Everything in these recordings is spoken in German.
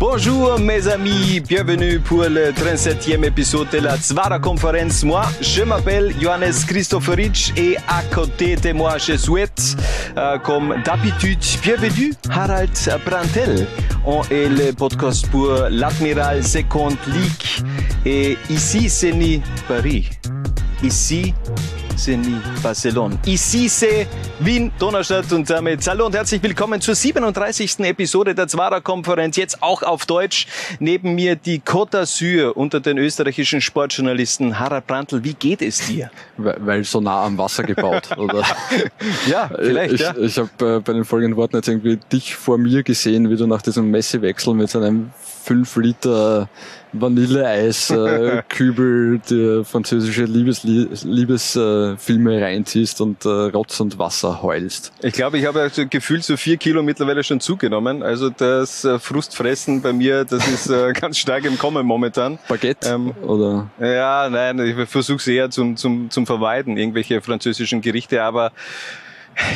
Bonjour mes amis, bienvenue pour le 37e épisode de la Zvara Conférence. Moi, je m'appelle Johannes Christoforic et à côté de moi, je souhaite, euh, comme d'habitude, bienvenue Harald Brantel. On est le podcast pour l'Admiral Second League et ici c'est ni Paris. Ici c'est ni Barcelone. Ici c'est Wien, Donaustadt und damit hallo und herzlich willkommen zur 37. Episode der Zwarer Konferenz, jetzt auch auf Deutsch. Neben mir die Côte d'Azur unter den österreichischen Sportjournalisten. Harald Brandl, wie geht es dir? Weil, weil so nah am Wasser gebaut, oder? Ja, vielleicht, ich ja. ich habe äh, bei den folgenden Worten jetzt irgendwie dich vor mir gesehen, wie du nach diesem Messewechsel mit so einem 5 Liter Vanilleeis äh, französische Liebesfilme äh, Filme reinziehst und äh, Rotz und Wasser heulst. Ich glaube, ich habe also gefühlt so vier Kilo mittlerweile schon zugenommen. Also das äh, Frustfressen bei mir, das ist äh, ganz stark im Kommen momentan. Baguette Ähm, oder Ja, nein, ich versuche es eher zum, zum, zum Vermeiden, irgendwelche französischen Gerichte, aber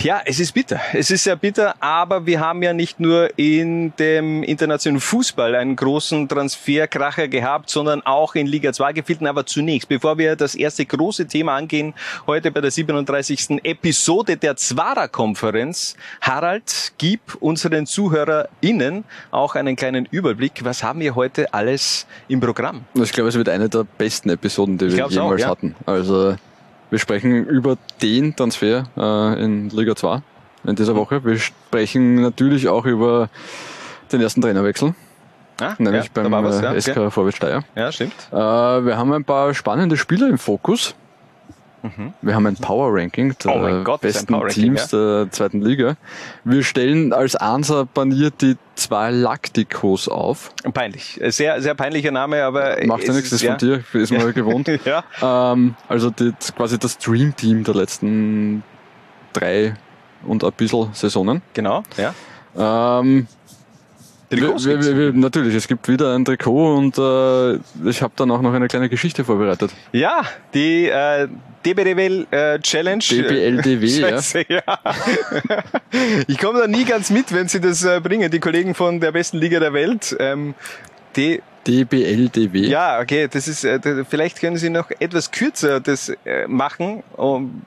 ja, es ist bitter. Es ist sehr bitter, aber wir haben ja nicht nur in dem internationalen Fußball einen großen Transferkracher gehabt, sondern auch in Liga 2 gefilten. Aber zunächst, bevor wir das erste große Thema angehen, heute bei der 37. Episode der Zwara-Konferenz, Harald, gib unseren ZuhörerInnen auch einen kleinen Überblick. Was haben wir heute alles im Programm? ich glaube, es wird eine der besten Episoden, die wir glaub's auch, jemals ja. hatten. Also wir sprechen über den Transfer äh, in Liga 2 in dieser Woche. Wir sprechen natürlich auch über den ersten Trainerwechsel, Ah, nämlich ja, beim was, ja, äh, SK Vorwärts Steyr. Ja, stimmt. Äh, wir haben ein paar spannende Spieler im Fokus. Wir haben ein Power Ranking der Mhm. Oh Gott, besten Ranking, Teams der zweiten Liga. Wir stellen als Ansa baniert die zwei Lacticos auf. Peinlich. Sehr, sehr peinlicher Name, aber. Macht ja nichts, das ist, ist von dir, ist mal gewohnt. ja. Ähm, also die, quasi das Dream Team der letzten drei und ein bisschen Saisonen. Genau, ja. Ähm, Trikots wir, gibt's. wir, wir, natürlich, es gibt wieder ein Trikot und äh, ich habe dann auch noch eine kleine Geschichte vorbereitet. Ja, die äh, DBDW äh, Challenge. DBLDW, ja. Ja. ich komme da nie ganz mit, wenn sie das äh, bringen, die Kollegen von der besten Liga der Welt. Ähm, die, DBLDW. ja, okay, das ist, äh, vielleicht können Sie noch etwas kürzer das äh, machen,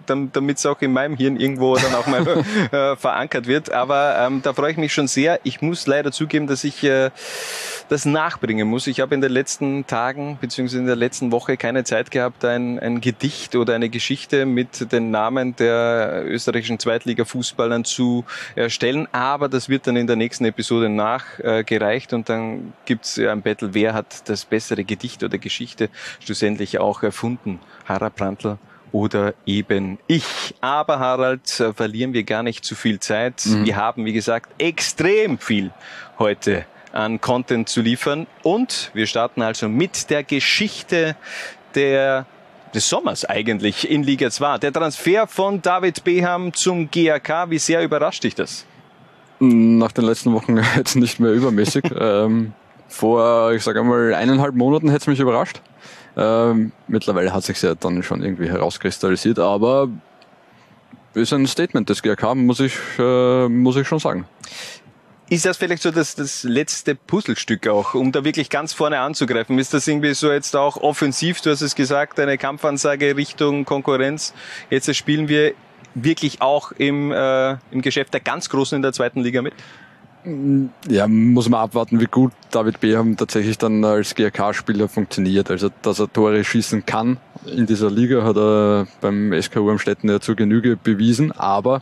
damit es auch in meinem Hirn irgendwo dann auch mal äh, verankert wird. Aber ähm, da freue ich mich schon sehr. Ich muss leider zugeben, dass ich äh, das nachbringen muss. Ich habe in den letzten Tagen beziehungsweise in der letzten Woche keine Zeit gehabt, ein, ein Gedicht oder eine Geschichte mit den Namen der österreichischen Zweitliga-Fußballern zu erstellen. Aber das wird dann in der nächsten Episode nachgereicht und dann gibt's ja ein Battle, wer hat das bessere Gedicht oder Geschichte schlussendlich auch erfunden. Harald Brandl oder eben ich. Aber Harald, äh, verlieren wir gar nicht zu viel Zeit. Wir haben, wie gesagt, extrem viel heute an Content zu liefern. Und wir starten also mit der Geschichte der des Sommers eigentlich in Liga 2. Der Transfer von David Beham zum GAK, wie sehr überrascht dich das? Nach den letzten Wochen jetzt nicht mehr übermäßig. ähm, vor, ich sage einmal, eineinhalb Monaten hätte es mich überrascht. Ähm, mittlerweile hat sich ja dann schon irgendwie herauskristallisiert, aber ist ein Statement des GRK, muss ich, äh, muss ich schon sagen. Ist das vielleicht so das, das letzte Puzzlestück auch, um da wirklich ganz vorne anzugreifen? Ist das irgendwie so jetzt auch offensiv, du hast es gesagt, eine Kampfansage Richtung Konkurrenz? Jetzt spielen wir wirklich auch im, äh, im Geschäft der ganz Großen in der zweiten Liga mit? Ja, muss man abwarten, wie gut David Beham tatsächlich dann als GRK-Spieler funktioniert. Also, dass er Tore schießen kann in dieser Liga, hat er beim SKU Amstetten ja zur Genüge bewiesen, aber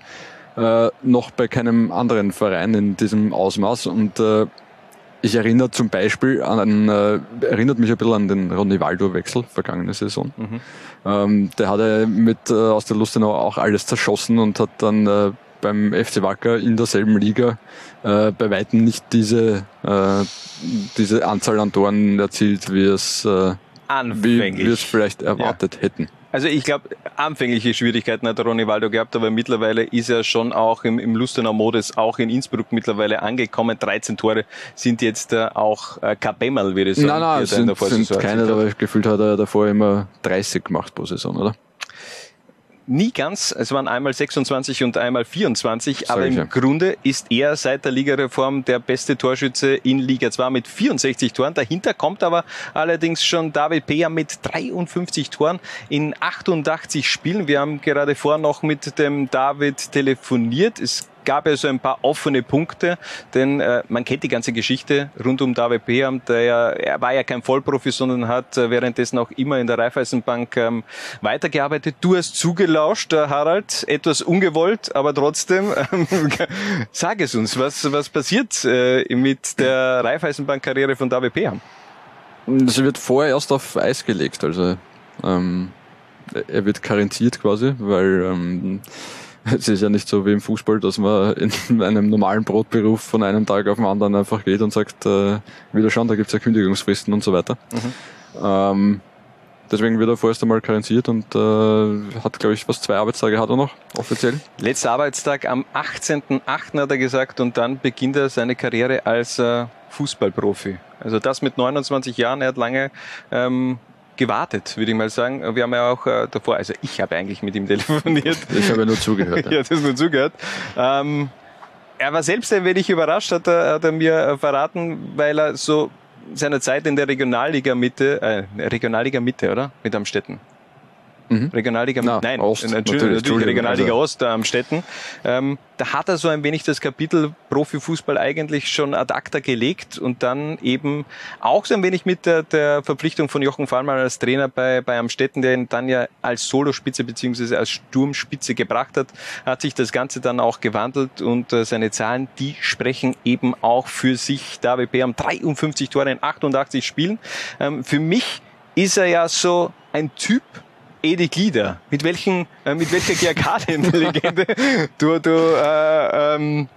äh, noch bei keinem anderen Verein in diesem Ausmaß. Und äh, ich erinnere zum Beispiel an, äh, erinnert mich ein bisschen an den Ronaldo-Wechsel vergangene Saison. Ähm, der hatte mit äh, aus der Lustenau auch alles zerschossen und hat dann äh, beim FC Wacker in derselben Liga äh, bei weitem nicht diese, äh, diese Anzahl an Toren erzielt, wie es, äh, wie, Anfänglich. wie es vielleicht erwartet hätten. Also ich glaube, anfängliche Schwierigkeiten hat Ronny Waldo gehabt, aber mittlerweile ist er schon auch im, im Lustenau Modus, auch in Innsbruck mittlerweile angekommen. 13 Tore sind jetzt äh, auch äh, Kabemmel, würde ich sagen. Nein, nein, sind, sind keine, aber gefühlt hat er davor immer 30 gemacht pro Saison, oder? Nie ganz. Es waren einmal 26 und einmal 24. Sag aber im ja. Grunde ist er seit der Ligareform der beste Torschütze in Liga 2 mit 64 Toren. Dahinter kommt aber allerdings schon David Peer mit 53 Toren in 88 Spielen. Wir haben gerade vorher noch mit dem David telefoniert. Es gab ja so ein paar offene Punkte, denn äh, man kennt die ganze Geschichte rund um David Beham, der er war ja kein Vollprofi, sondern hat äh, währenddessen auch immer in der Raiffeisenbank ähm, weitergearbeitet. Du hast zugelauscht, äh, Harald, etwas ungewollt, aber trotzdem, ähm, sag es uns, was, was passiert äh, mit der Raiffeisenbank-Karriere von David Beham? Sie wird vorher erst auf Eis gelegt, also ähm, er wird karenziert quasi, weil ähm, es ist ja nicht so wie im Fußball, dass man in einem normalen Brotberuf von einem Tag auf den anderen einfach geht und sagt, äh, wieder schauen, da gibt's ja Kündigungsfristen und so weiter. Ähm, deswegen wird er vorerst einmal karenziert und äh, hat, glaube ich, was zwei Arbeitstage hat er noch, offiziell. Letzter Arbeitstag am 18.08. hat er gesagt und dann beginnt er seine Karriere als äh, Fußballprofi. Also das mit 29 Jahren, er hat lange ähm, gewartet, würde ich mal sagen. Wir haben ja auch äh, davor, also ich habe eigentlich mit ihm telefoniert. Ich habe ja nur zugehört. ja, das nur zugehört. Ähm, er war selbst ein wenig überrascht, hat er, hat er mir äh, verraten, weil er so seiner Zeit in der Regionalliga Mitte, äh, Regionalliga Mitte, oder? Mit Amstetten. Mhm. Regionalliga Na, Nein, Ost, natürlich, natürlich, Entschuldigung, Regionalliga also- Ost am Städten. Ähm, da hat er so ein wenig das Kapitel Profifußball eigentlich schon ad acta gelegt und dann eben auch so ein wenig mit der, der Verpflichtung von Jochen Fallmann als Trainer bei, bei Amstetten, der ihn dann ja als Solospitze beziehungsweise als Sturmspitze gebracht hat, hat sich das Ganze dann auch gewandelt und äh, seine Zahlen, die sprechen eben auch für sich. David Beam 53 Tore in 88 Spielen. Ähm, für mich ist er ja so ein Typ, Edi Glieder. Mit welchen, äh, mit welcher GRK-Legende? Du, du äh, ähm,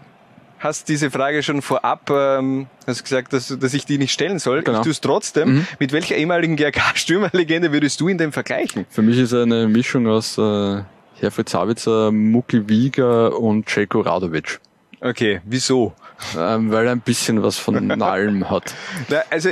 hast diese Frage schon vorab, ähm, hast gesagt, dass, dass ich die nicht stellen soll. Genau. Ich tue es trotzdem. Mit welcher ehemaligen GRK-Stürmerlegende würdest du ihn denn vergleichen? Für mich ist er eine Mischung aus äh, Herfried Sabitzer, Muki Wieger und Jelko Radovic. Okay, wieso? Ähm, weil er ein bisschen was von allem hat. Na, also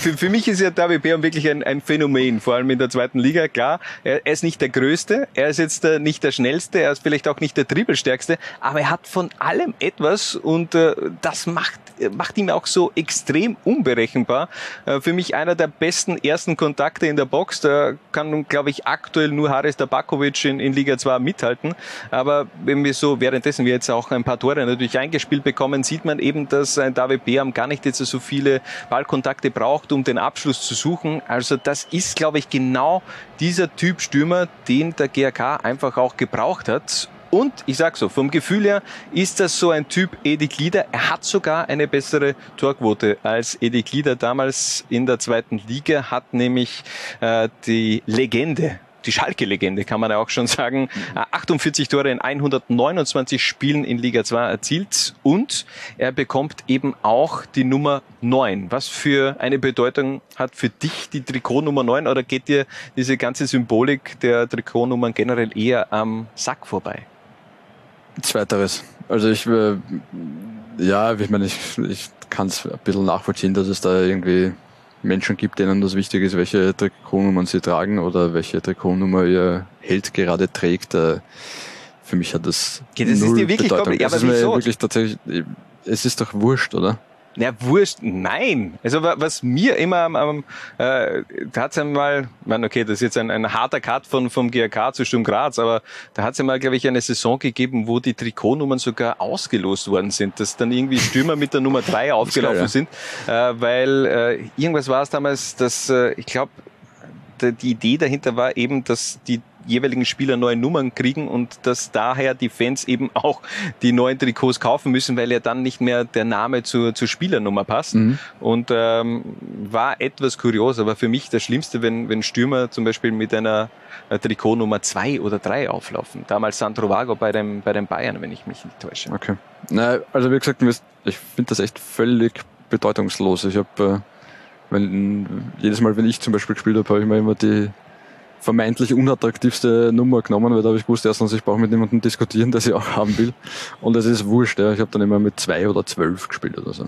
für, für mich ist ja David Beam wirklich ein, ein Phänomen, vor allem in der zweiten Liga. Klar, er, er ist nicht der Größte, er ist jetzt äh, nicht der Schnellste, er ist vielleicht auch nicht der Dribbelstärkste, aber er hat von allem etwas und äh, das macht, macht ihn auch so extrem unberechenbar. Äh, für mich einer der besten ersten Kontakte in der Box. Da kann, glaube ich, aktuell nur Haris Tabakovic in, in Liga 2 mithalten. Aber wenn wir so, währenddessen wir jetzt auch ein paar Tore natürlich eingespielt bekommen, sieht man eben, dass ein David Beam gar nicht jetzt so viele Ballkontakte braucht, um den Abschluss zu suchen. Also das ist, glaube ich, genau dieser Typ Stürmer, den der GRK einfach auch gebraucht hat. Und ich sag so, vom Gefühl her ist das so ein Typ Edi Glieder. Er hat sogar eine bessere Torquote als Edi Glieder damals in der zweiten Liga, hat nämlich äh, die Legende die Schalke-Legende, kann man ja auch schon sagen. Äh, 48 Tore in 129 Spielen in Liga 2 erzielt und er bekommt eben auch die Nummer 9. Was für eine Bedeutung hat für dich die Trikot Nummer 9 oder geht dir diese ganze Symbolik der Trikotnummern generell eher am Sack vorbei? Zweiteres. Also ich, äh, ja, ich meine, ich, ich kann es ein bisschen nachvollziehen, dass es da irgendwie Menschen gibt, denen das wichtig ist, welche Trikotnummern sie tragen oder welche Trikotnummer ihr Held gerade trägt. Äh, Für mich hat das Okay, das ist null dir wirklich Bedeutung. Es aber ist mir wieso? wirklich tatsächlich, es ist doch wurscht, oder? Na, wurscht, nein. Also wa- was mir immer am, am äh, da hat's einmal, man, okay, das ist jetzt ein, ein harter Cut von vom GRK zu Sturm Graz, aber da hat's einmal, glaube ich, eine Saison gegeben, wo die Trikotnummern sogar ausgelost worden sind, dass dann irgendwie Stürmer mit der Nummer drei aufgelaufen geil, ja. sind, äh, weil äh, irgendwas war es damals, dass äh, ich glaube, die Idee dahinter war eben, dass die jeweiligen Spieler neue Nummern kriegen und dass daher die Fans eben auch die neuen Trikots kaufen müssen, weil ja dann nicht mehr der Name zur, zur Spielernummer passt. Und ähm, war etwas kurios, aber für mich das Schlimmste, wenn, wenn Stürmer zum Beispiel mit einer äh, Trikotnummer zwei oder drei auflaufen. Damals Sandro Vago bei dem, bei den Bayern, wenn ich mich nicht täusche. Okay. Na, also wie gesagt, ich finde das echt völlig bedeutungslos. Ich habe, äh, wenn, jedes Mal, wenn ich zum Beispiel gespielt habe, habe ich mir immer die vermeintlich unattraktivste Nummer genommen, weil da habe ich gewusst, erstens, ich brauche mit niemandem diskutieren, der sie auch haben will. Und es ist wurscht, ja. ich habe dann immer mit zwei oder zwölf gespielt oder so.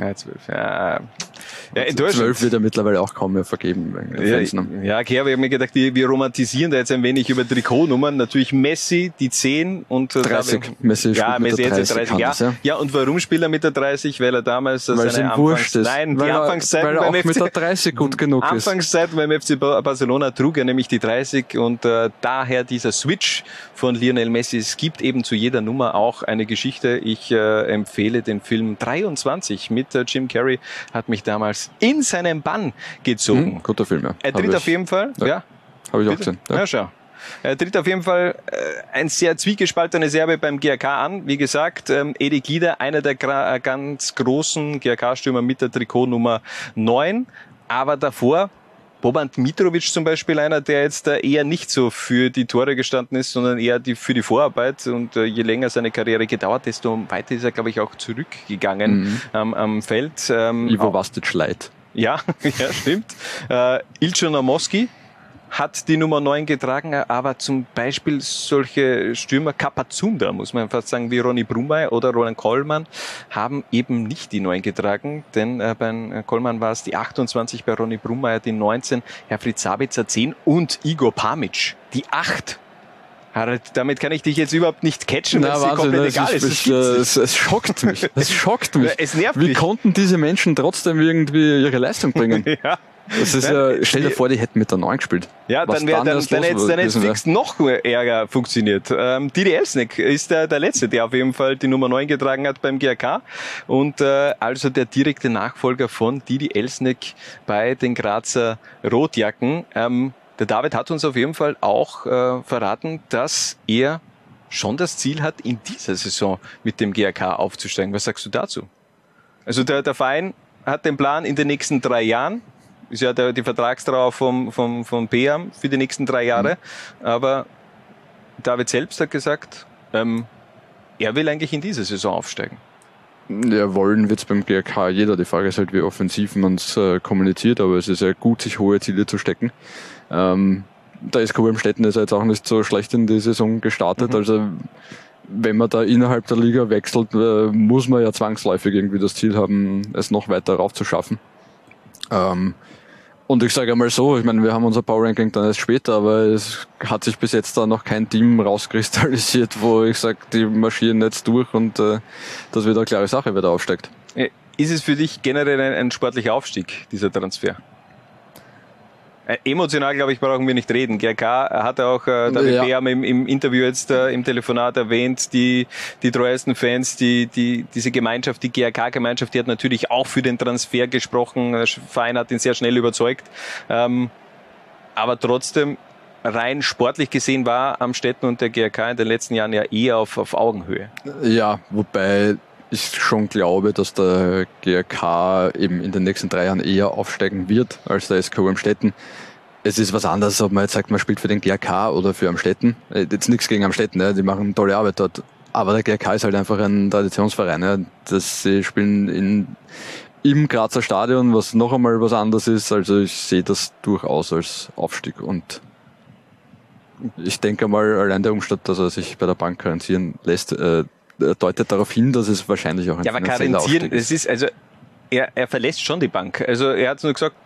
Ja, zwölf. Ja, ja Zwölf enttäuschend. wird ja mittlerweile auch kaum mehr vergeben. Ja, ne? ja, okay, aber ich habe mir gedacht, wir, romantisieren da jetzt ein wenig über Trikotnummern. Natürlich Messi, die 10 und äh, 30. David- Messi ja, Messi der jetzt 30, 30, ja. das, ja. ja, und warum spielt er mit der 30? Weil er damals äh, Weil seine wurscht ist. Nein, weil die er, Anfangszeit weil er auch beim mit FC der 30 gut genug ist. Anfangszeit beim FC Ba- Barcelona trug er nämlich die 30 und äh, daher dieser Switch von Lionel Messi. Es gibt eben zu jeder Nummer auch eine Geschichte. Ich äh, empfehle den Film 23 mit äh, Jim Carrey. Hat mich damals in seinen Bann gezogen. Hm, guter Film, ja. Er tritt auf jeden Fall. Ja. Ja, Habe ich auch gesehen. Ja, Ja. schau. Er tritt auf jeden Fall äh, ein sehr zwiegespaltenes Erbe beim GRK an. Wie gesagt, ähm, Edi Glieder, einer der äh, ganz großen GRK-Stürmer mit der Trikotnummer 9. Aber davor Boban Mitrovic zum Beispiel einer, der jetzt äh, eher nicht so für die Tore gestanden ist, sondern eher die, für die Vorarbeit. Und äh, je länger seine Karriere gedauert, desto weiter ist er, glaube ich, auch zurückgegangen am, am Feld. Ähm, Mhm. Ivo Vastic Light. ja, ja, stimmt. Äh, Ilcho Namoski hat die Nummer 9 getragen, aber zum Beispiel solche Stürmer Kapazunda, muss man fast sagen, wie Ronny Brumey oder Roland Kollmann, haben eben nicht die 9 getragen, denn äh, bei Kollmann war es die 28, bei Ronny Brumey die 19, Herfried Sabitzer 10 und Igor Pamic die 8. Harald, damit kann ich dich jetzt überhaupt nicht catchen, weil es dir komplett egal ist. ist, äh, es, es schockt mich. Es schockt mich. Es nervt Wie mich. konnten diese Menschen trotzdem irgendwie ihre Leistung bringen? Ja. Das ist ja, stell dir vor, die hätten mit der 9 gespielt. Ja, Was dann wäre dann, dann, hätte dann hätt's wär. fix noch ärger funktioniert. Ähm, Didi Elsneck ist der, der Letzte, der auf jeden Fall die Nummer 9 getragen hat beim GRK und äh, also der direkte Nachfolger von Didi Elsneck bei den Grazer Rotjacken. Ähm, der David hat uns auf jeden Fall auch äh, verraten, dass er schon das Ziel hat, in dieser Saison mit dem GRK aufzusteigen. Was sagst du dazu? Also der, der Verein hat den Plan in den nächsten drei Jahren. Ist ja der, die Vertragstrauer vom, vom, vom PAM für die nächsten drei Jahre. Aber David selbst hat gesagt, ähm, er will eigentlich in dieser Saison aufsteigen. Ja, wollen wird's beim GRK jeder. Die Frage ist halt, wie offensiv man es äh, kommuniziert, aber es ist ja gut, sich hohe Ziele zu stecken. Ähm, der SK Stetten ist jetzt auch nicht so schlecht in die Saison gestartet. Also wenn man da innerhalb der Liga wechselt, äh, muss man ja zwangsläufig irgendwie das Ziel haben, es noch weiter raufzuschaffen. Ähm, und ich sage einmal so, ich meine, wir haben unser Power Ranking dann erst später, aber es hat sich bis jetzt da noch kein Team rauskristallisiert, wo ich sage, die marschieren jetzt durch und äh, das wird eine klare Sache, wer da aufsteigt. Äh, Ist es für dich generell ein, ein sportlicher Aufstieg, dieser Transfer? Äh, Emotional, glaube ich, brauchen wir nicht reden. GRK hat auch äh, David Ja. Beam im, im Interview jetzt äh, im Telefonat erwähnt, die, die treuesten Fans, die, die, diese Gemeinschaft, die GRK-Gemeinschaft, die hat natürlich auch für den Transfer gesprochen. Der Verein hat ihn sehr schnell überzeugt. Ähm, aber trotzdem, rein sportlich gesehen war Amstetten und der GRK in den letzten Jahren ja eher auf, auf Augenhöhe. Ja, wobei ich schon glaube, dass der GRK eben in den nächsten drei Jahren eher aufsteigen wird als der SK Amstetten. Es ist was anderes, ob man jetzt sagt, man spielt für den GRK oder für Amstetten. Äh, Jetzt nichts gegen Amstetten, ja, die machen tolle Arbeit dort. Aber der GRK ist halt einfach ein Traditionsverein. Ja. Das, sie spielen in, im Grazer Stadion, was noch einmal was anderes ist. Also ich sehe das durchaus als Aufstieg. Und ich denke mal, allein der Umstand, dass er sich bei der Bank karenzieren lässt, äh, deutet darauf hin, dass es wahrscheinlich auch ein Ja, aber karenzieren, es ist, also, er, er verlässt schon die Bank. Also, er hat nur gesagt,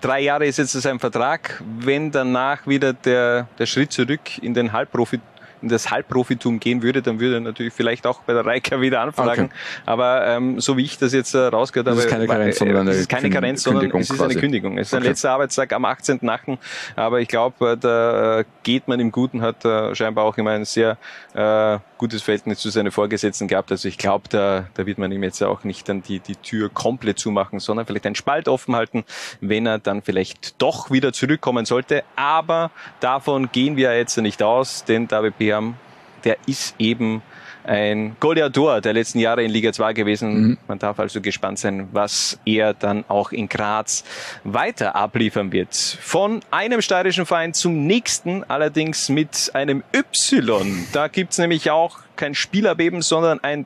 drei Jahre ist jetzt sein Vertrag. Wenn danach wieder der, der Schritt zurück in den Halbprofi, in das Halbprofitum gehen würde, dann würde er natürlich vielleicht auch bei der Reika wieder anfragen. Okay. Aber ähm, so wie ich das jetzt äh, rausgehört Das habe, ist keine Karenz, sondern eine es ist keine Karenz, sondern Kündigung es ist eine. Kündigung. Es ist ein Okay. letzter Arbeitstag am 18.8. Aber ich glaube, äh, da äh, geht man im Guten, hat äh, scheinbar auch immer ein sehr äh, gutes Verhältnis zu seinen Vorgesetzten gehabt. Also ich glaube, da, da wird man ihm jetzt auch nicht dann die, die Tür komplett zumachen, sondern vielleicht einen Spalt offen halten, wenn er dann vielleicht doch wieder zurückkommen sollte. Aber davon gehen wir jetzt nicht aus, denn David Beham, der ist eben ein Goleador der letzten Jahre in Liga 2 gewesen. Man darf also gespannt sein, was er dann auch in Graz weiter abliefern wird. Von einem steirischen Verein zum nächsten, allerdings mit einem Y. Da gibt's nämlich auch kein Spielerbeben, sondern ein,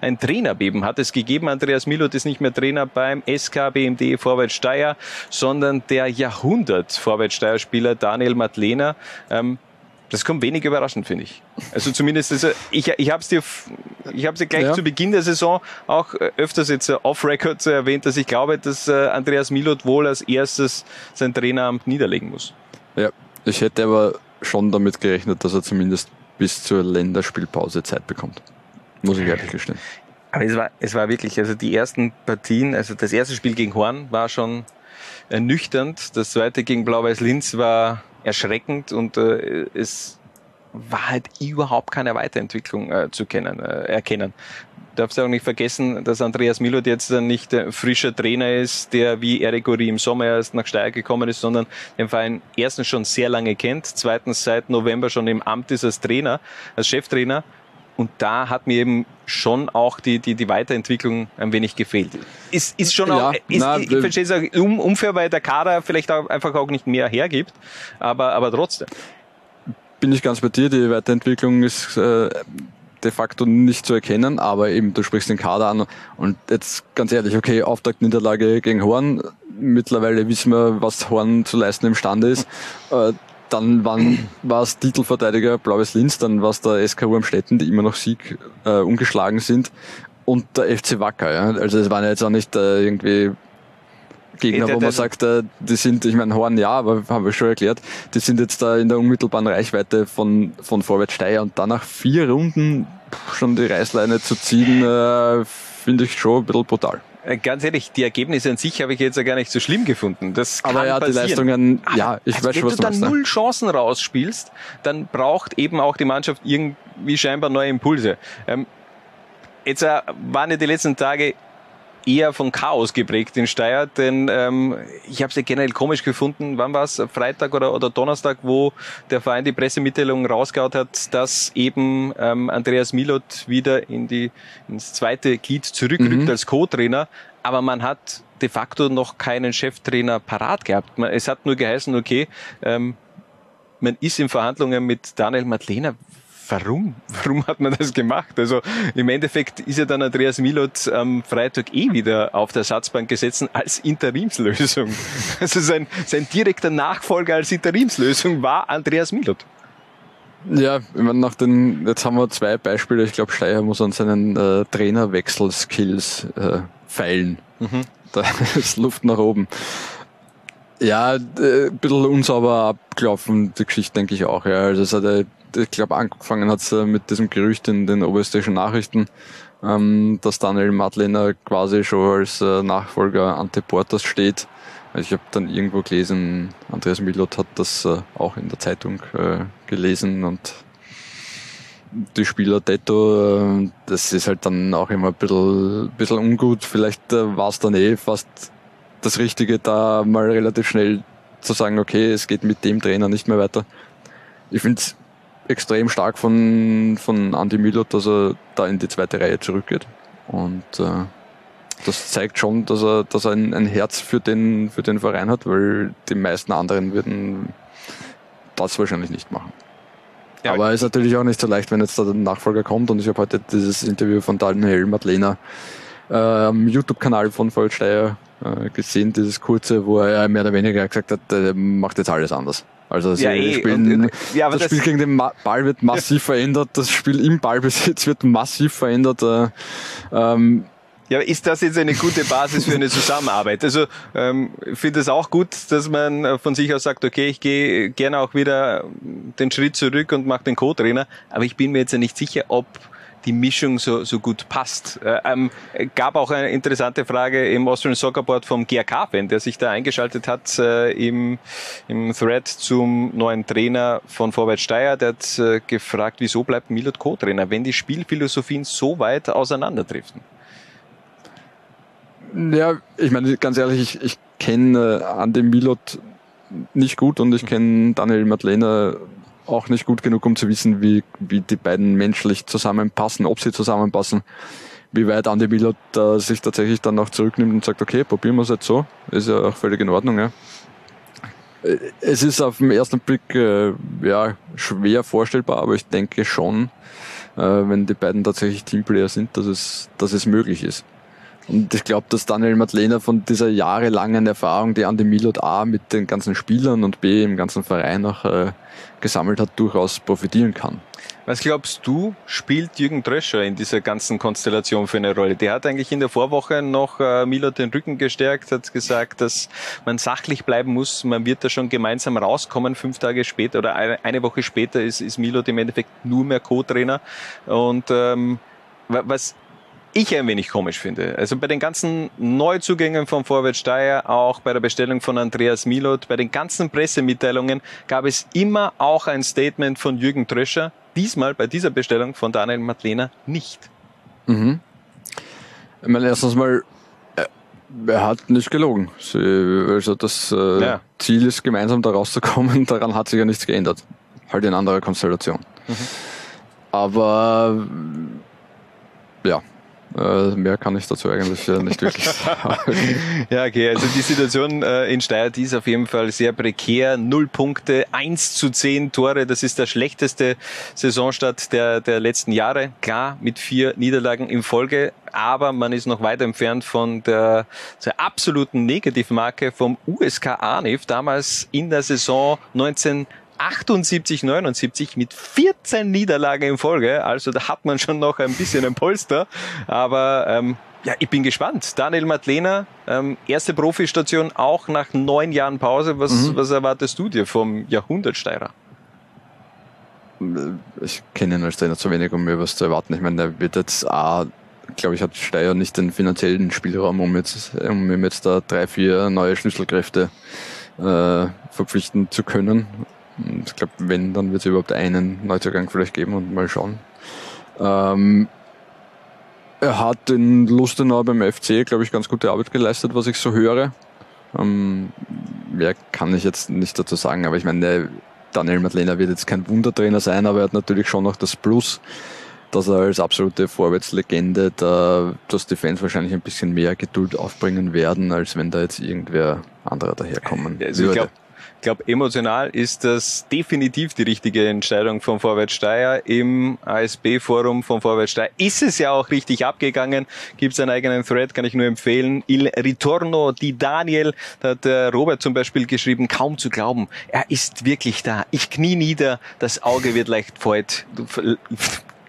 ein Trainerbeben hat es gegeben. Andreas Milot ist nicht mehr Trainer beim SK BMD Vorwärts Steyr, sondern der Jahrhundert Vorwärts Steyr Spieler Daniel Madlener. Ähm, das kommt wenig überraschend, finde ich. Also zumindest, also ich, ich habe es dir, ich habe dir gleich Ja. zu Beginn der Saison auch äh, öfters jetzt äh, off-Record erwähnt, dass ich glaube, dass äh, Andreas Milot wohl als erstes sein Traineramt niederlegen muss. Ja, ich hätte aber schon damit gerechnet, dass er zumindest bis zur Länderspielpause Zeit bekommt. Muss ich ehrlich gestehen. Aber es war, es war wirklich, also die ersten Partien, also das erste Spiel gegen Horn war schon ernüchternd. Das zweite gegen Blau-Weiß Linz war erschreckend und äh, es war halt überhaupt keine Weiterentwicklung äh, zu kennen, äh, erkennen. Darfst du auch nicht vergessen, dass Andreas Milot jetzt äh, nicht äh, frischer Trainer ist, der wie Eric Uri im Sommer erst nach Steyr gekommen ist, sondern den Verein erstens schon sehr lange kennt, zweitens seit November schon im Amt ist als Trainer, als Cheftrainer. Und da hat mir eben schon auch die, die, die Weiterentwicklung ein wenig gefehlt. Ist, ist schon Ja, auch, ist, na, ich verstehe es auch um, unfair, weil der Kader vielleicht auch einfach auch nicht mehr hergibt, aber, aber trotzdem. Bin ich ganz bei dir, die Weiterentwicklung ist äh, de facto nicht zu erkennen, aber eben du sprichst den Kader an und jetzt ganz ehrlich, okay, Auftaktniederlage gegen Horn, mittlerweile wissen wir, was Horn zu leisten imstande ist. Äh, dann waren, war es Titelverteidiger Blaues Linz, dann war es der SK Wurmstetten, die immer noch Sieg äh, ungeschlagen sind und der FC Wacker. Ja? Also es waren ja jetzt auch nicht äh, irgendwie Gegner, wo man sagt, äh, die sind, ich meine, Horn ja, aber haben wir schon erklärt, die sind jetzt da in der unmittelbaren Reichweite von, von Vorwärts Steyr und dann nach vier Runden schon die Reißleine zu ziehen, äh, finde ich schon ein bisschen brutal. Äh, Ganz ehrlich, die Ergebnisse an sich habe ich jetzt ja gar nicht so schlimm gefunden. Das kann Aber ja, die passieren. Leistungen, ja, ich Also weiß schon, wenn was du du dann meinst. ne? null Chancen rausspielst, dann braucht eben auch die Mannschaft irgendwie scheinbar neue Impulse. Ähm, jetzt äh, waren ja die letzten Tage eher von Chaos geprägt in Steyr, denn ähm, ich habe es ja generell komisch gefunden, wann war es, Freitag oder, oder Donnerstag, wo der Verein die Pressemitteilung rausgehaut hat, dass eben ähm, Andreas Milot wieder in die, ins zweite Glied zurückrückt Mhm. als Co-Trainer, aber man hat de facto noch keinen Cheftrainer parat gehabt. Es hat nur geheißen, okay, ähm, man ist in Verhandlungen mit Daniel Madlener. Warum? Warum hat man das gemacht? Also im Endeffekt ist ja dann Andreas Milot am Freitag eh wieder auf der Satzbank gesetzt als Interimslösung. Also sein, sein direkter Nachfolger als Interimslösung war Andreas Milot. Ja, ich meine, nach den, jetzt haben wir zwei Beispiele. Ich glaube, Steyr muss an seinen äh, Trainerwechselskills äh, feilen. Da ist Luft nach oben. Ja, äh, ein bisschen unsauber abgelaufen, die Geschichte denke ich auch. Ja. Also es hat, äh, ich glaube, angefangen hat äh, mit diesem Gerücht in den oberösterreichischen Nachrichten, ähm, dass Daniel Madlener quasi schon als äh, Nachfolger Ante Portas steht. Also ich habe dann irgendwo gelesen, Andreas Milot hat das äh, auch in der Zeitung äh, gelesen und die Spieler Detto, äh, das ist halt dann auch immer ein bisschen, bisschen ungut. Vielleicht äh, war es dann eh fast das Richtige, da mal relativ schnell zu sagen, okay, es geht mit dem Trainer nicht mehr weiter. Ich finde es extrem stark von, von Andy Milot, dass er da in die zweite Reihe zurückgeht. Und äh, das zeigt schon, dass er, dass er ein, ein Herz für den, für den Verein hat, weil die meisten anderen würden das wahrscheinlich nicht machen. Ja, Aber es ist natürlich auch nicht so leicht, wenn jetzt da der Nachfolger kommt. Und ich habe heute dieses Interview von Daniel Madlener äh, am YouTube-Kanal von Vollsteier äh, gesehen, dieses kurze, wo er mehr oder weniger gesagt hat, er macht jetzt alles anders. Also sie Ja, eh, spielen, und- ja, das, das- Spiel gegen den Ma Ball wird massiv verändert, das Spiel im Ballbesitz wird massiv verändert. Äh, ähm, Ja, ist das jetzt eine gute Basis für eine Zusammenarbeit? Also ähm, ich finde es auch gut, dass man von sich aus sagt, okay, ich gehe gerne auch wieder den Schritt zurück und mache den Co-Trainer, aber ich bin mir jetzt ja nicht sicher, ob die Mischung so, so gut passt. Äh, ähm, gab auch eine interessante Frage im Austrian Soccer Board vom GRK-Fan, der sich da eingeschaltet hat äh, im, im Thread zum neuen Trainer von Vorwärts Steyr. Der hat äh, gefragt, wieso bleibt Milot Co-Trainer, wenn die Spielphilosophien so weit auseinanderdriften? Ja, ich meine, ganz ehrlich, ich, ich kenne äh, Andi Milot nicht gut und ich kenne Daniel Madlener auch nicht gut genug, um zu wissen, wie, wie die beiden menschlich zusammenpassen, ob sie zusammenpassen, wie weit Andi Milot äh, sich tatsächlich dann noch zurücknimmt und sagt, okay, probieren wir es jetzt so, ist ja auch völlig in Ordnung. Ja. Äh, Es ist auf den ersten Blick äh, ja, schwer vorstellbar, aber ich denke schon, äh, wenn die beiden tatsächlich Teamplayer sind, dass es, dass es möglich ist. Und ich glaube, dass Daniel Madlena von dieser jahrelangen Erfahrung, die Andi Milot A mit den ganzen Spielern und B im ganzen Verein auch äh, gesammelt hat, durchaus profitieren kann. Was glaubst du, spielt Jürgen Tröscher in dieser ganzen Konstellation für eine Rolle? Der hat eigentlich in der Vorwoche noch äh, Milot den Rücken gestärkt, hat gesagt, dass man sachlich bleiben muss. Man wird da schon gemeinsam rauskommen. Fünf Tage später oder eine, Woche später ist, ist Milot im Endeffekt nur mehr Co-Trainer. Und ähm, wa- was ich ein wenig komisch finde. Also bei den ganzen Neuzugängen von Vorwärts Steyr, auch bei der Bestellung von Andreas Milot, bei den ganzen Pressemitteilungen gab es immer auch ein Statement von Jürgen Tröscher. Diesmal bei dieser Bestellung von Daniel Madlena nicht. Ich meine, erstens mal, äh, er hat nicht gelogen. Sie, also das äh, Ja. Ziel ist, gemeinsam da rauszukommen. Daran hat sich ja nichts geändert. Halt in anderer Konstellation. Aber ja, äh, mehr kann ich dazu eigentlich äh, nicht wirklich sagen. Ja, okay, also die Situation äh, in Steyr, die ist auf jeden Fall sehr prekär. Null Punkte, 1 zu 10 Tore, das ist der schlechteste Saisonstart der, der letzten Jahre. Klar, mit vier Niederlagen in Folge, aber man ist noch weit entfernt von der, der absoluten Negativmarke vom USK Arniv, damals in der Saison 19 78, 79 mit 14 Niederlagen in Folge. Also da hat man schon noch ein bisschen ein Polster. Aber ähm, ja, ich bin gespannt. Daniel Madlena, ähm, erste Profistation auch nach neun Jahren Pause. Was, was erwartest du dir vom Jahrhundertsteirer? ich kenne ihn als Trainer zu wenig, um mir was zu erwarten. Ich meine, der wird jetzt A, glaube ich, hat Steyr nicht den finanziellen Spielraum, um jetzt, um ihm jetzt da drei, vier neue Schlüsselkräfte äh, verpflichten zu können. Und ich glaube, wenn, dann wird es überhaupt einen Neuzugang vielleicht geben und mal schauen. Ähm, er hat in Lustenau beim FC, glaube ich, ganz gute Arbeit geleistet, was ich so höre. Ähm, mehr kann ich jetzt nicht dazu sagen, aber ich meine, Daniel Madlena wird jetzt kein Wundertrainer sein, aber er hat natürlich schon noch das Plus, dass er als absolute Vorwärtslegende da, dass die Fans wahrscheinlich ein bisschen mehr Geduld aufbringen werden, als wenn da jetzt irgendwer anderer daherkommen Also ich würde. glaube, ich glaub, emotional ist das definitiv die richtige Entscheidung von Vorwärts Steyr. Im ASB-Forum von Vorwärts Steyr ist es ja auch richtig abgegangen. Gibt es einen eigenen Thread, kann ich nur empfehlen. Il Ritorno di Daniel, da hat äh, Robert zum Beispiel geschrieben, kaum zu glauben, er ist wirklich da. Ich knie nieder, das Auge wird leicht feucht.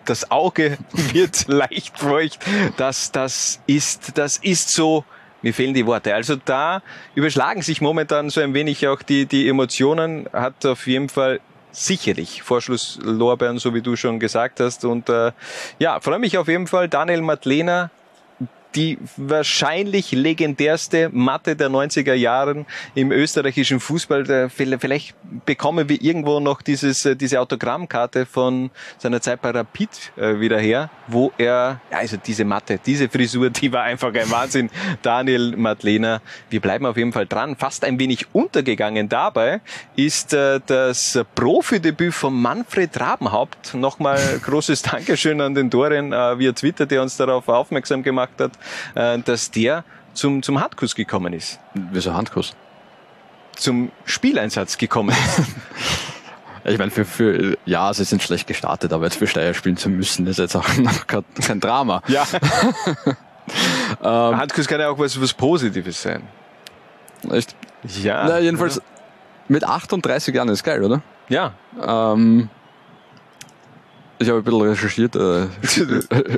Das Auge wird leicht feucht. Das, das ist, das ist so. Mir fehlen die Worte. Also da überschlagen sich momentan so ein wenig auch die, die Emotionen. Hat auf jeden Fall sicherlich Vorschlusslorbeeren, so wie du schon gesagt hast. Und äh, ja, freue mich auf jeden Fall. Daniel Madlena, die wahrscheinlich legendärste Matte der 90er Jahren im österreichischen Fußball. Vielleicht bekommen wir irgendwo noch dieses, äh, diese Autogrammkarte von seiner Zeit bei Rapid äh, wieder her, wo er, also diese Matte, diese Frisur, die war einfach ein Wahnsinn. Daniel Madlena, wir bleiben auf jeden Fall dran. Fast ein wenig untergegangen dabei ist äh, das Profidebüt von Manfred Rabenhaupt. Nochmal großes Dankeschön an den Dorian via Twitter, der uns darauf aufmerksam gemacht hat, äh, dass der zum, zum Handkuss gekommen ist, Wieso Handkuss? zum Spieleinsatz gekommen ist. Ich meine, für, für, ja, sie sind schlecht gestartet, aber jetzt für Steyr spielen zu müssen, ist jetzt auch kein, kein Drama. Ja. Handkuss kann ja auch was, was Positives sein. Echt? Ja. Na, jedenfalls, mit 38 Jahren ist geil, oder? Ja. Ähm, ich habe ein bisschen recherchiert. Äh,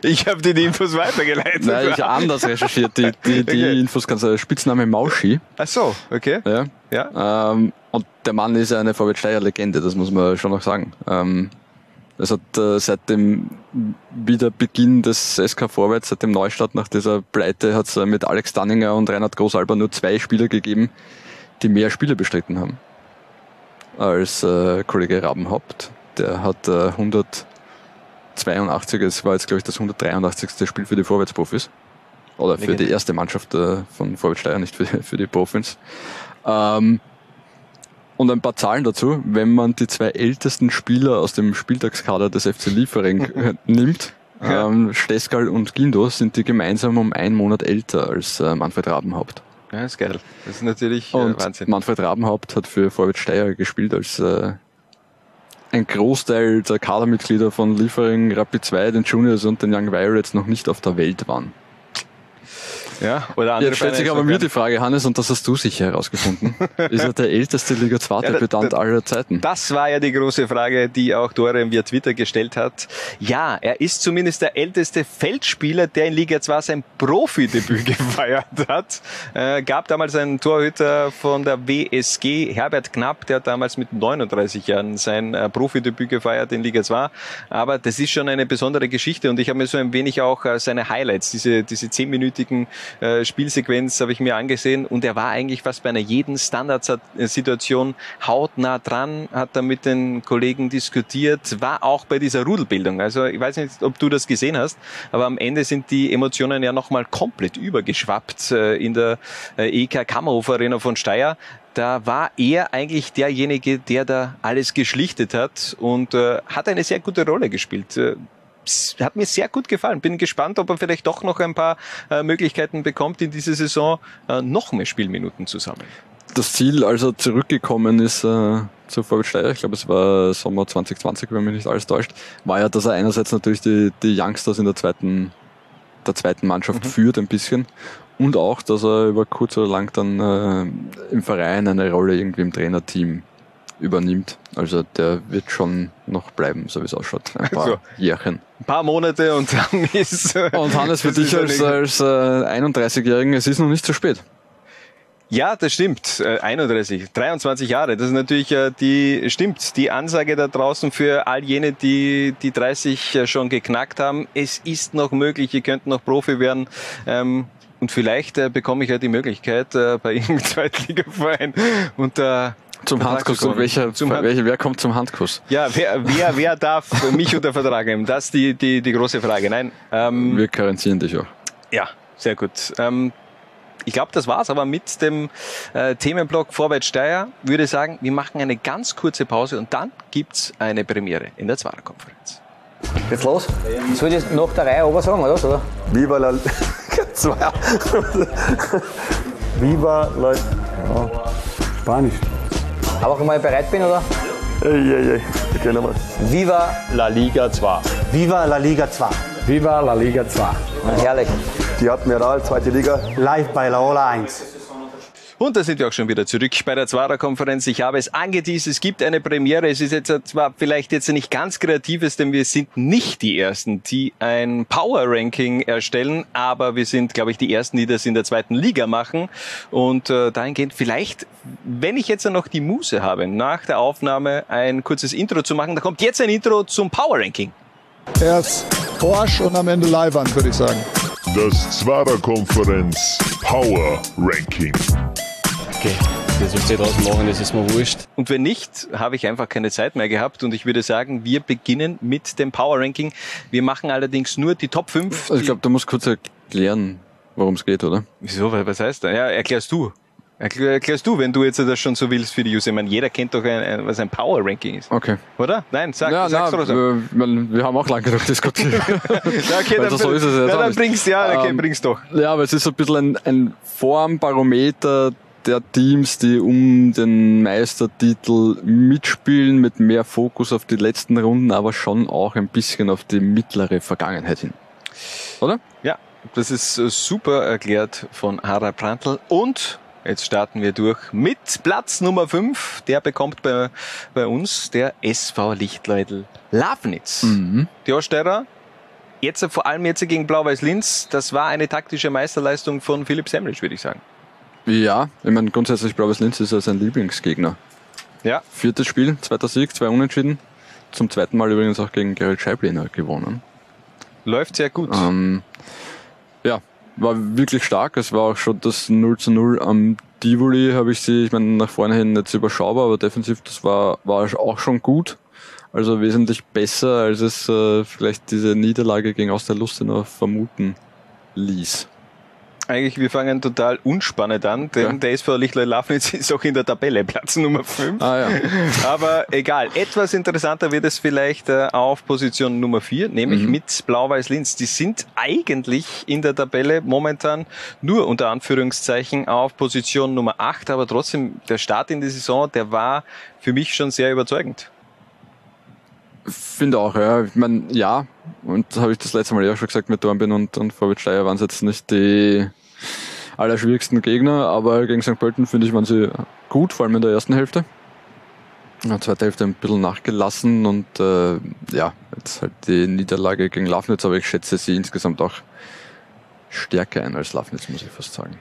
Ich habe dir die Infos weitergeleitet. nein, ich habe anders recherchiert. Die, die, die Okay. Infos kannst du, Spitzname Mauschi. Ach so, okay. Ja. Ja. Ähm, und der Mann ist ja eine Vorwärtssteier-Legende, das muss man schon noch sagen. Ähm, es hat äh, seit dem Wiederbeginn des SK Vorwärts, seit dem Neustart nach dieser Pleite, hat es äh, mit Alex Danninger und Reinhard Großalber nur zwei Spieler gegeben, die mehr Spiele bestritten haben als äh, Kollege Rabenhaupt. Der hat äh, 182, es war jetzt glaube ich das 183. Spiel für die Vorwärtsprofis. Oder für die erste Mannschaft äh, von Vorwärtssteier, nicht für, für die Profis. Ähm, Und ein paar Zahlen dazu. Wenn man die zwei ältesten Spieler aus dem Spieltagskader des FC Liefering äh, nimmt, Ja. ähm, Steskal und Gindo, sind die gemeinsam um einen Monat älter als äh, Manfred Rabenhaupt. Ja, ist geil. Das ist natürlich äh, Wahnsinn. Manfred Rabenhaupt hat für Vorwärts Steyr gespielt als äh, ein Großteil der Kadermitglieder von Liefering, Rapid 2, den Juniors und den Young Violets noch nicht auf der Welt waren. Ja, oder andere Jetzt stellt sich aber mir die Frage, Hannes, und das hast du sicher herausgefunden. ist er der älteste Liga 2 Ja, da- Debütant da- aller Zeiten? Das war ja die große Frage, die auch Dorian via Twitter gestellt hat. Ja, er ist zumindest der älteste Feldspieler, der in Liga 2 sein Profidebüt gefeiert hat. Äh, gab damals einen Torhüter von der WSG, Herbert Knapp, der hat damals mit 39 Jahren sein äh, Profidebüt gefeiert in Liga 2. Aber das ist schon eine besondere Geschichte und ich habe mir so ein wenig auch äh, seine Highlights, diese, diese zehnminütigen äh, Spielsequenz habe ich mir angesehen und er war eigentlich fast bei einer jeden Standardsituation hautnah dran, hat da mit den Kollegen diskutiert, war auch bei dieser Rudelbildung. Also ich weiß nicht, ob du das gesehen hast, aber am Ende sind die Emotionen ja nochmal komplett übergeschwappt äh, in der äh, EK Kammerhof Arena von Steyr. Da war er eigentlich derjenige, der da alles geschlichtet hat und äh, hat eine sehr gute Rolle gespielt. Hat mir sehr gut gefallen. Bin gespannt, ob er vielleicht doch noch ein paar äh, Möglichkeiten bekommt, in dieser Saison äh, noch mehr Spielminuten zu sammeln. Das Ziel, als er zurückgekommen ist äh, zu Vorwärts Steyr, ich glaube es war Sommer 2020, wenn mich nicht alles täuscht, war ja, dass er einerseits natürlich die, die Youngsters in der zweiten, der zweiten Mannschaft führt ein bisschen und auch, dass er über kurz oder lang dann äh, im Verein eine Rolle irgendwie im Trainerteam übernimmt. Also der wird schon noch bleiben, so wie es ausschaut. Ein paar So. Jährchen. Ein paar Monate und dann ist... äh, Und Hannes, für dich als, als äh, 31-Jährigen, es ist noch nicht zu spät. Ja, das stimmt. Äh, 31, 23 Jahre. Das ist natürlich äh, die stimmt die Ansage da draußen für all jene, die die 30 äh, schon geknackt haben. Es ist noch möglich. Ihr könnt noch Profi werden. Ähm, und vielleicht äh, bekomme ich ja die Möglichkeit äh, bei irgendeinem Zweitligaverein und äh, Zum Handkuss. Und welcher, Zum Hand- welcher, wer kommt zum Handkuss? ja, wer, wer, wer darf mich unter Vertrag nehmen? Das ist die, die, die große Frage. Nein, ähm, Wir karenzieren dich auch. ja, sehr gut. Ähm, ich glaube, das war's aber mit dem äh, Themenblock Vorwärts Steyr. Würde sagen, wir machen eine ganz kurze Pause und dann gibt's eine Premiere in der Zwarer-Konferenz. Geht's los? Soll ich das nach der Reihe oben sagen, oder? oder? Viva la. Viva la ja. Spanisch. Aber ich mal bereit bin, oder? Ey, ey. Okay, nochmal. Viva La Liga 2. Viva la Liga 2. Viva la Liga 2. herrlich. Die Admiral, zweite Liga. Live bei Laola 1. Und da sind wir auch schon wieder zurück bei der Zwarer-Konferenz. Ich habe es angeteased, es gibt eine Premiere. Es ist jetzt zwar vielleicht jetzt nicht ganz kreatives, denn wir sind nicht die Ersten, die ein Power-Ranking erstellen, aber wir sind, glaube ich, die Ersten, die das in der zweiten Liga machen. Und äh, dahingehend vielleicht, wenn ich jetzt noch die Muße habe, nach der Aufnahme ein kurzes Intro zu machen, da kommt jetzt ein Intro zum Power-Ranking. Erst Porsche und am Ende Leihwand, würde ich sagen. Das Zwarer-Konferenz Power Ranking. Okay, das was draus machen, das ist mir wurscht. Und wenn nicht, habe ich einfach keine Zeit mehr gehabt und ich würde sagen, wir beginnen mit dem Power Ranking. Wir machen allerdings nur die Top 5. Also ich glaube, du musst kurz erklären, worum es geht, oder? Wieso? Was heißt das? Ja, erklärst du. Erklär, erklärst du, wenn du jetzt das schon so willst für die User. Ich meine, jeder kennt doch, ein, ein, was ein Power Ranking ist. Okay. Oder? Nein, sag, ja, sag's na, doch so. wir, wir- haben auch lange genug diskutiert. Ja, okay, Also dann, so ist es jetzt ja, dann bringst ja, okay, Ähm, bring's doch. Ja, aber es ist so ein bisschen ein, ein Formbarometer der Teams, die um den Meistertitel mitspielen, mit mehr Fokus auf die letzten Runden, aber schon auch ein bisschen auf die mittlere Vergangenheit hin. Oder? Ja, das ist äh, super erklärt von Harald Prantl. Und jetzt starten wir durch mit Platz Nummer 5. Der bekommt bei, bei uns der SV Lichtleudel Lafnitz. Mhm. Die Osteirer, jetzt vor allem jetzt gegen Blau-Weiß-Linz, das war eine taktische Meisterleistung von Philipp Semrich, würde ich sagen. Ja, ich meine, grundsätzlich Blaues Linz ist ja sein Lieblingsgegner. Ja, Viertes Spiel, zweiter Sieg, zwei Unentschieden. Zum zweiten Mal übrigens auch gegen Gerald Scheibliner gewonnen. läuft sehr gut. Ähm, ja, war wirklich stark. Es war auch schon das 0 zu 0 am Tivoli, habe ich sie, ich meine, nach vorne hin jetzt überschaubar, aber defensiv, das war, war auch schon gut. Also wesentlich besser, als es äh, vielleicht diese Niederlage gegen Aus der Lustenau vermuten ließ. Eigentlich, wir fangen total unspannend an, denn Ja. der SV Lichler Lafnitz ist auch in der Tabelle Platz Nummer 5. Ah ja. Aber egal, etwas interessanter wird es vielleicht äh, auf Position Nummer 4, nämlich Mhm. mit Blau-Weiß-Linz. Die sind eigentlich in der Tabelle momentan nur unter Anführungszeichen auf Position Nummer 8, aber trotzdem der Start in die Saison, der war für mich schon sehr überzeugend. Finde auch, ja. Ich meine, ja, und habe ich das letzte Mal ja schon gesagt, mit Dornbirn und, und Vorwärts Steyr waren es jetzt nicht die allerschwierigsten Gegner, aber gegen St. Pölten finde ich, waren sie gut, vor allem in der ersten Hälfte. In der zweiten Hälfte ein bisschen nachgelassen und äh, ja, jetzt halt die Niederlage gegen Lafnitz, aber ich schätze sie insgesamt auch stärker ein als Lafnitz, muss ich fast sagen.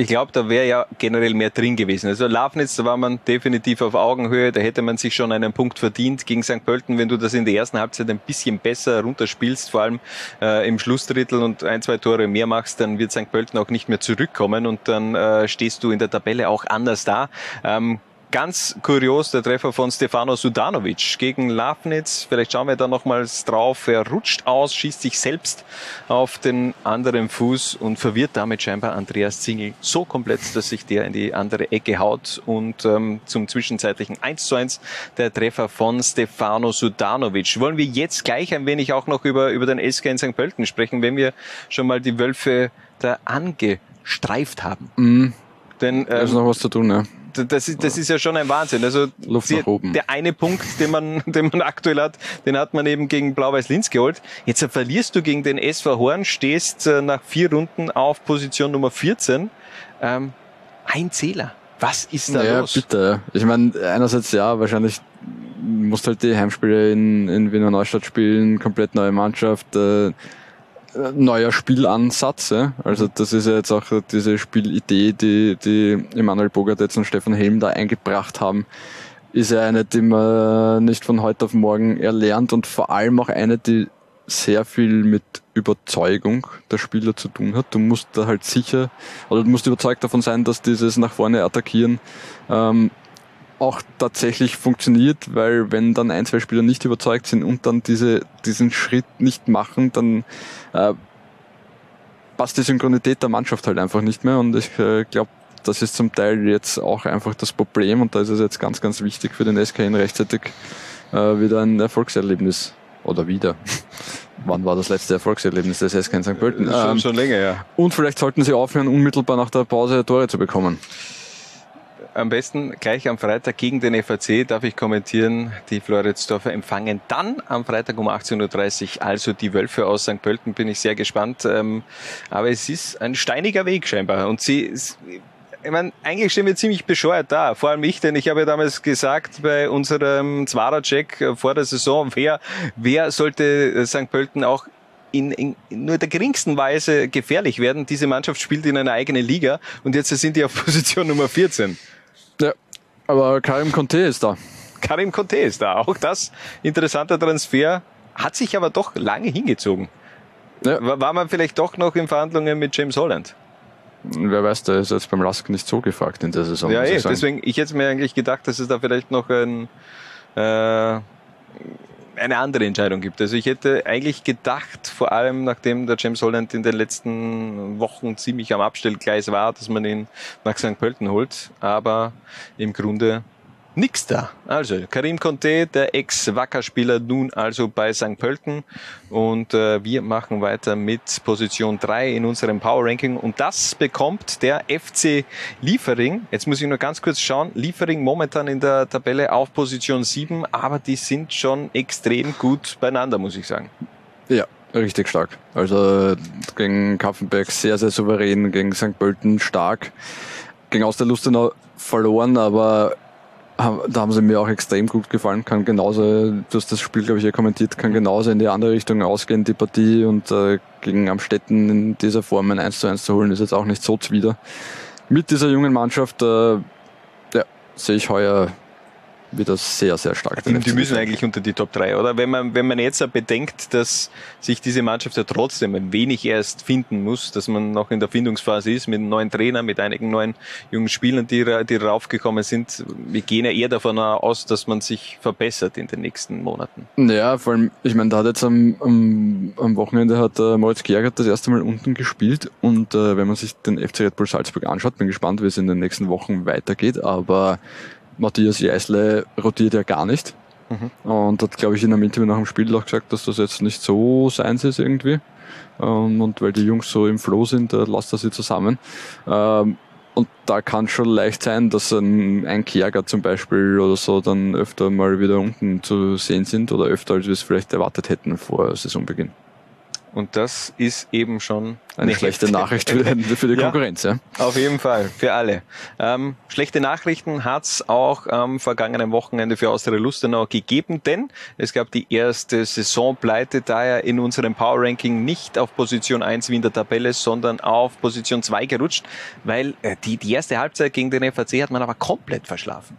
Ich glaube, da wäre ja generell mehr drin gewesen. Also Lafnitz, da war man definitiv auf Augenhöhe, da hätte man sich schon einen Punkt verdient gegen St. Pölten, wenn du das in der ersten Halbzeit ein bisschen besser runterspielst, vor allem äh, im Schlussdrittel und ein, zwei Tore mehr machst, dann wird St. Pölten auch nicht mehr zurückkommen und dann äh, stehst du in der Tabelle auch anders da. Ähm, Ganz kurios der Treffer von Stefano Sudanovic gegen Lafnitz. Vielleicht schauen wir da nochmals drauf. Er rutscht aus, schießt sich selbst auf den anderen Fuß und verwirrt damit scheinbar Andreas Zingel so komplett, dass sich der in die andere Ecke haut und ähm, zum zwischenzeitlichen 1 zu 1 der Treffer von Stefano Sudanovic. Wollen wir jetzt gleich ein wenig auch noch über, über den SK in St. Pölten sprechen, wenn wir schon mal die Wölfe da angestreift haben. Mhm. Denn Da ist ähm, noch was zu tun, ja. Das ist, das ist ja schon ein Wahnsinn. Also Luft die, nach oben. der eine Punkt, den man, den man aktuell hat, den hat man eben gegen Blau-Weiß-Linz geholt. Jetzt verlierst du gegen den SV Horn, stehst äh, nach vier Runden auf Position Nummer 14. Ähm, ein Zähler. Was ist da Naja, los? bitte. Ich meine, einerseits ja, wahrscheinlich musst halt die Heimspiele in, in Wiener Neustadt spielen, komplett neue Mannschaft, äh, neuer Spielansatz. Ja? Also das ist ja jetzt auch diese Spielidee, die, die Emanuel Bogartetz und Stefan Helm da eingebracht haben, ist ja eine, die man nicht von heute auf morgen erlernt und vor allem auch eine, die sehr viel mit Überzeugung der Spieler zu tun hat. Du musst da halt sicher, oder du musst überzeugt davon sein, dass dieses nach vorne attackieren ähm, auch tatsächlich funktioniert, weil wenn dann ein, zwei Spieler nicht überzeugt sind und dann diese, diesen Schritt nicht machen, dann äh, passt die Synchronität der Mannschaft halt einfach nicht mehr und ich äh, glaube, das ist zum Teil jetzt auch einfach das Problem und da ist es jetzt ganz, ganz wichtig für den SKN rechtzeitig äh, wieder ein Erfolgserlebnis oder wieder. Wann war das letzte Erfolgserlebnis des SK in St. Pölten? schon, Ähm, schon länger, ja. und vielleicht sollten sie aufhören, unmittelbar nach der Pause Tore zu bekommen. Am besten gleich am Freitag gegen den FAC darf ich kommentieren. Die Floridsdorfer empfangen dann am Freitag um 18.30 Uhr also die Wölfe aus St. Pölten. Bin ich sehr gespannt. Ähm, Aber es ist ein steiniger Weg scheinbar. Und sie, ich meine, eigentlich stehen wir ziemlich bescheuert da. Vor allem ich, denn ich habe ja damals gesagt bei unserem Zwarer-Check vor der Saison, wer, wer sollte St. Pölten auch in, in nur der geringsten Weise gefährlich werden. Diese Mannschaft spielt in einer eigenen Liga und jetzt sind die auf Position Nummer 14. Aber Karim Conte ist da. Karim Conte ist da. Auch das interessanter Transfer. Hat sich aber doch lange hingezogen. Ja. War man vielleicht doch noch in Verhandlungen mit James Holland? Wer weiß, der ist jetzt beim Lask nicht so gefragt in der Saison. ja, eh. ich sagen. Deswegen, ich hätte mir eigentlich gedacht, dass es da vielleicht noch ein, äh, eine andere Entscheidung gibt. Also ich hätte eigentlich gedacht, vor allem nachdem der James Holland in den letzten Wochen ziemlich am Abstellgleis war, dass man ihn nach St. Pölten holt. Aber im Grunde nix da. Also Karim Conte, der Ex-Wacker-Spieler, nun also bei St. Pölten. Und äh, wir machen weiter mit Position 3 in unserem Power Ranking. Und das bekommt der FC Liefering. Jetzt muss ich nur ganz kurz schauen. Liefering momentan in der Tabelle auf Position 7, aber die sind schon extrem gut beieinander, muss ich sagen. Ja, richtig stark. Also gegen Kaffenberg sehr, sehr souverän, gegen St. Pölten stark. Gegen Austerlustenau verloren, aber da haben sie mir auch extrem gut gefallen. Kann genauso, du hast das Spiel, glaube ich, hier kommentiert, kann genauso in die andere Richtung ausgehen, die Partie. Und äh, gegen Amstetten in dieser Form ein 1 zu 1 zu holen, ist jetzt auch nicht so zuwider. Mit dieser jungen Mannschaft, äh, ja, sehe ich heuer wieder sehr, sehr stark. Die, die müssen eigentlich unter die Top 3, oder? Wenn man, wenn man jetzt bedenkt, dass sich diese Mannschaft ja trotzdem ein wenig erst finden muss, dass man noch in der Findungsphase ist mit einem neuen Trainer, mit einigen neuen jungen Spielern, die, die raufgekommen sind. Wir gehen ja eher davon aus, dass man sich verbessert in den nächsten Monaten. Ja, vor allem, ich meine, da hat jetzt am, am, am Wochenende hat äh, Moritz Gergert das erste Mal unten gespielt und äh, wenn man sich den FC Red Bull Salzburg anschaut, bin gespannt, wie es in den nächsten Wochen weitergeht, aber Matthias Jeißle rotiert ja gar nicht. Mhm. Und hat, glaube ich, in einem Interview nach dem Spiel auch gesagt, dass das jetzt nicht so seins ist irgendwie. Ähm, und weil die Jungs so im Flow sind, äh, lasst er sie zusammen. Ähm, und da kann schon leicht sein, dass ein, ein Kerger zum Beispiel oder so dann öfter mal wieder unten zu sehen sind oder öfter, als wir es vielleicht erwartet hätten vor Saisonbeginn. Und das ist eben schon eine schlechte Hefte. Nachricht für, für die Konkurrenz. Ja, ja, Auf jeden Fall, für alle. Ähm, schlechte Nachrichten hat's auch am vergangenen Wochenende für Austria Lustenau gegeben, denn es gab die erste Saisonpleite, daher in unserem Power Ranking nicht auf Position 1 wie in der Tabelle, sondern auf Position 2 gerutscht, weil äh, die, die erste Halbzeit gegen den FAC hat man aber komplett verschlafen.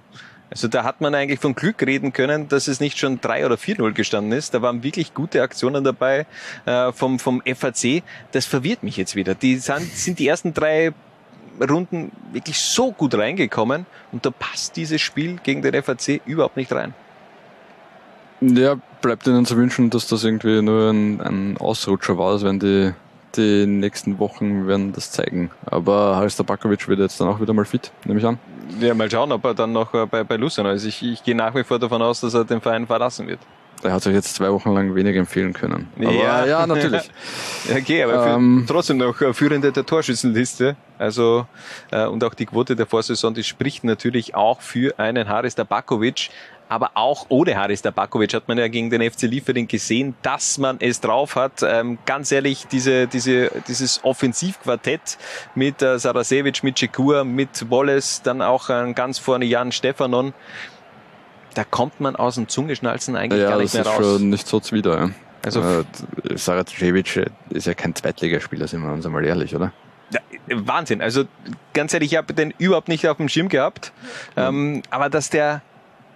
Also da hat man eigentlich von Glück reden können, dass es nicht schon 3 oder 4-0 gestanden ist. Da waren wirklich gute Aktionen dabei äh, vom, vom FAC. Das verwirrt mich jetzt wieder. Die sind, sind die ersten drei Runden wirklich so gut reingekommen und da passt dieses Spiel gegen den FAC überhaupt nicht rein. Ja, bleibt ihnen zu wünschen, dass das irgendwie nur ein, ein Ausrutscher war, als wenn die die nächsten Wochen werden das zeigen. Aber Haris Tabakovic wird jetzt dann auch wieder mal fit, nehme ich an. Ja, mal schauen, ob er dann noch äh, bei, bei Luciano ist. Ich, ich gehe nach wie vor davon aus, dass er den Verein verlassen wird. Er hat sich jetzt zwei Wochen lang wenig empfehlen können. Aber, ja. ja, natürlich. okay, aber ähm, trotzdem noch äh, führende der Torschützenliste. Also äh, und auch die Quote der Vorsaison, die spricht natürlich auch für einen Haris Tabakovic aber auch ohne Haris Tabakovic hat man ja gegen den FC Liefering gesehen, dass man es drauf hat. Ähm, ganz ehrlich, diese, diese, dieses Offensivquartett mit äh, Sarasevic, mit Cekur, mit Wallace, dann auch äh, ganz vorne Jan Stefanon, da kommt man aus dem Zungeschnalzen eigentlich ja, gar nicht mehr raus. Ja, das ist schon nicht so zuwider. Ja. Also äh, Sarajevic ist ja kein Zweitligaspieler, sind wir uns einmal ehrlich, oder? Ja, Wahnsinn. Also ganz ehrlich, ich habe den überhaupt nicht auf dem Schirm gehabt. Mhm. Ähm, aber dass der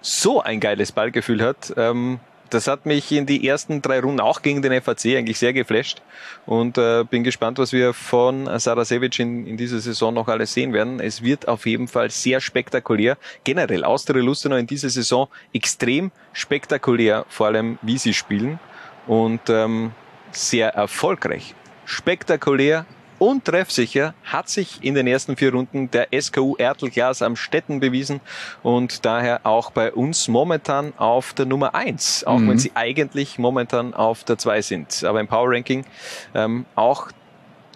so ein geiles Ballgefühl hat. Ähm, das hat mich in die ersten drei Runden auch gegen den FAC eigentlich sehr geflasht und äh, bin gespannt, was wir von Sarasevic in, in dieser Saison noch alles sehen werden. Es wird auf jeden Fall sehr spektakulär. Generell Austria Lustenau in dieser Saison extrem spektakulär, vor allem wie sie spielen und ähm, sehr erfolgreich. Spektakulär, und treffsicher hat sich in den ersten vier Runden der SKU Ertelglas am Städten bewiesen und daher auch bei uns momentan auf der Nummer eins, auch mhm. wenn sie eigentlich momentan auf der zwei sind. Aber im Power Ranking ähm, auch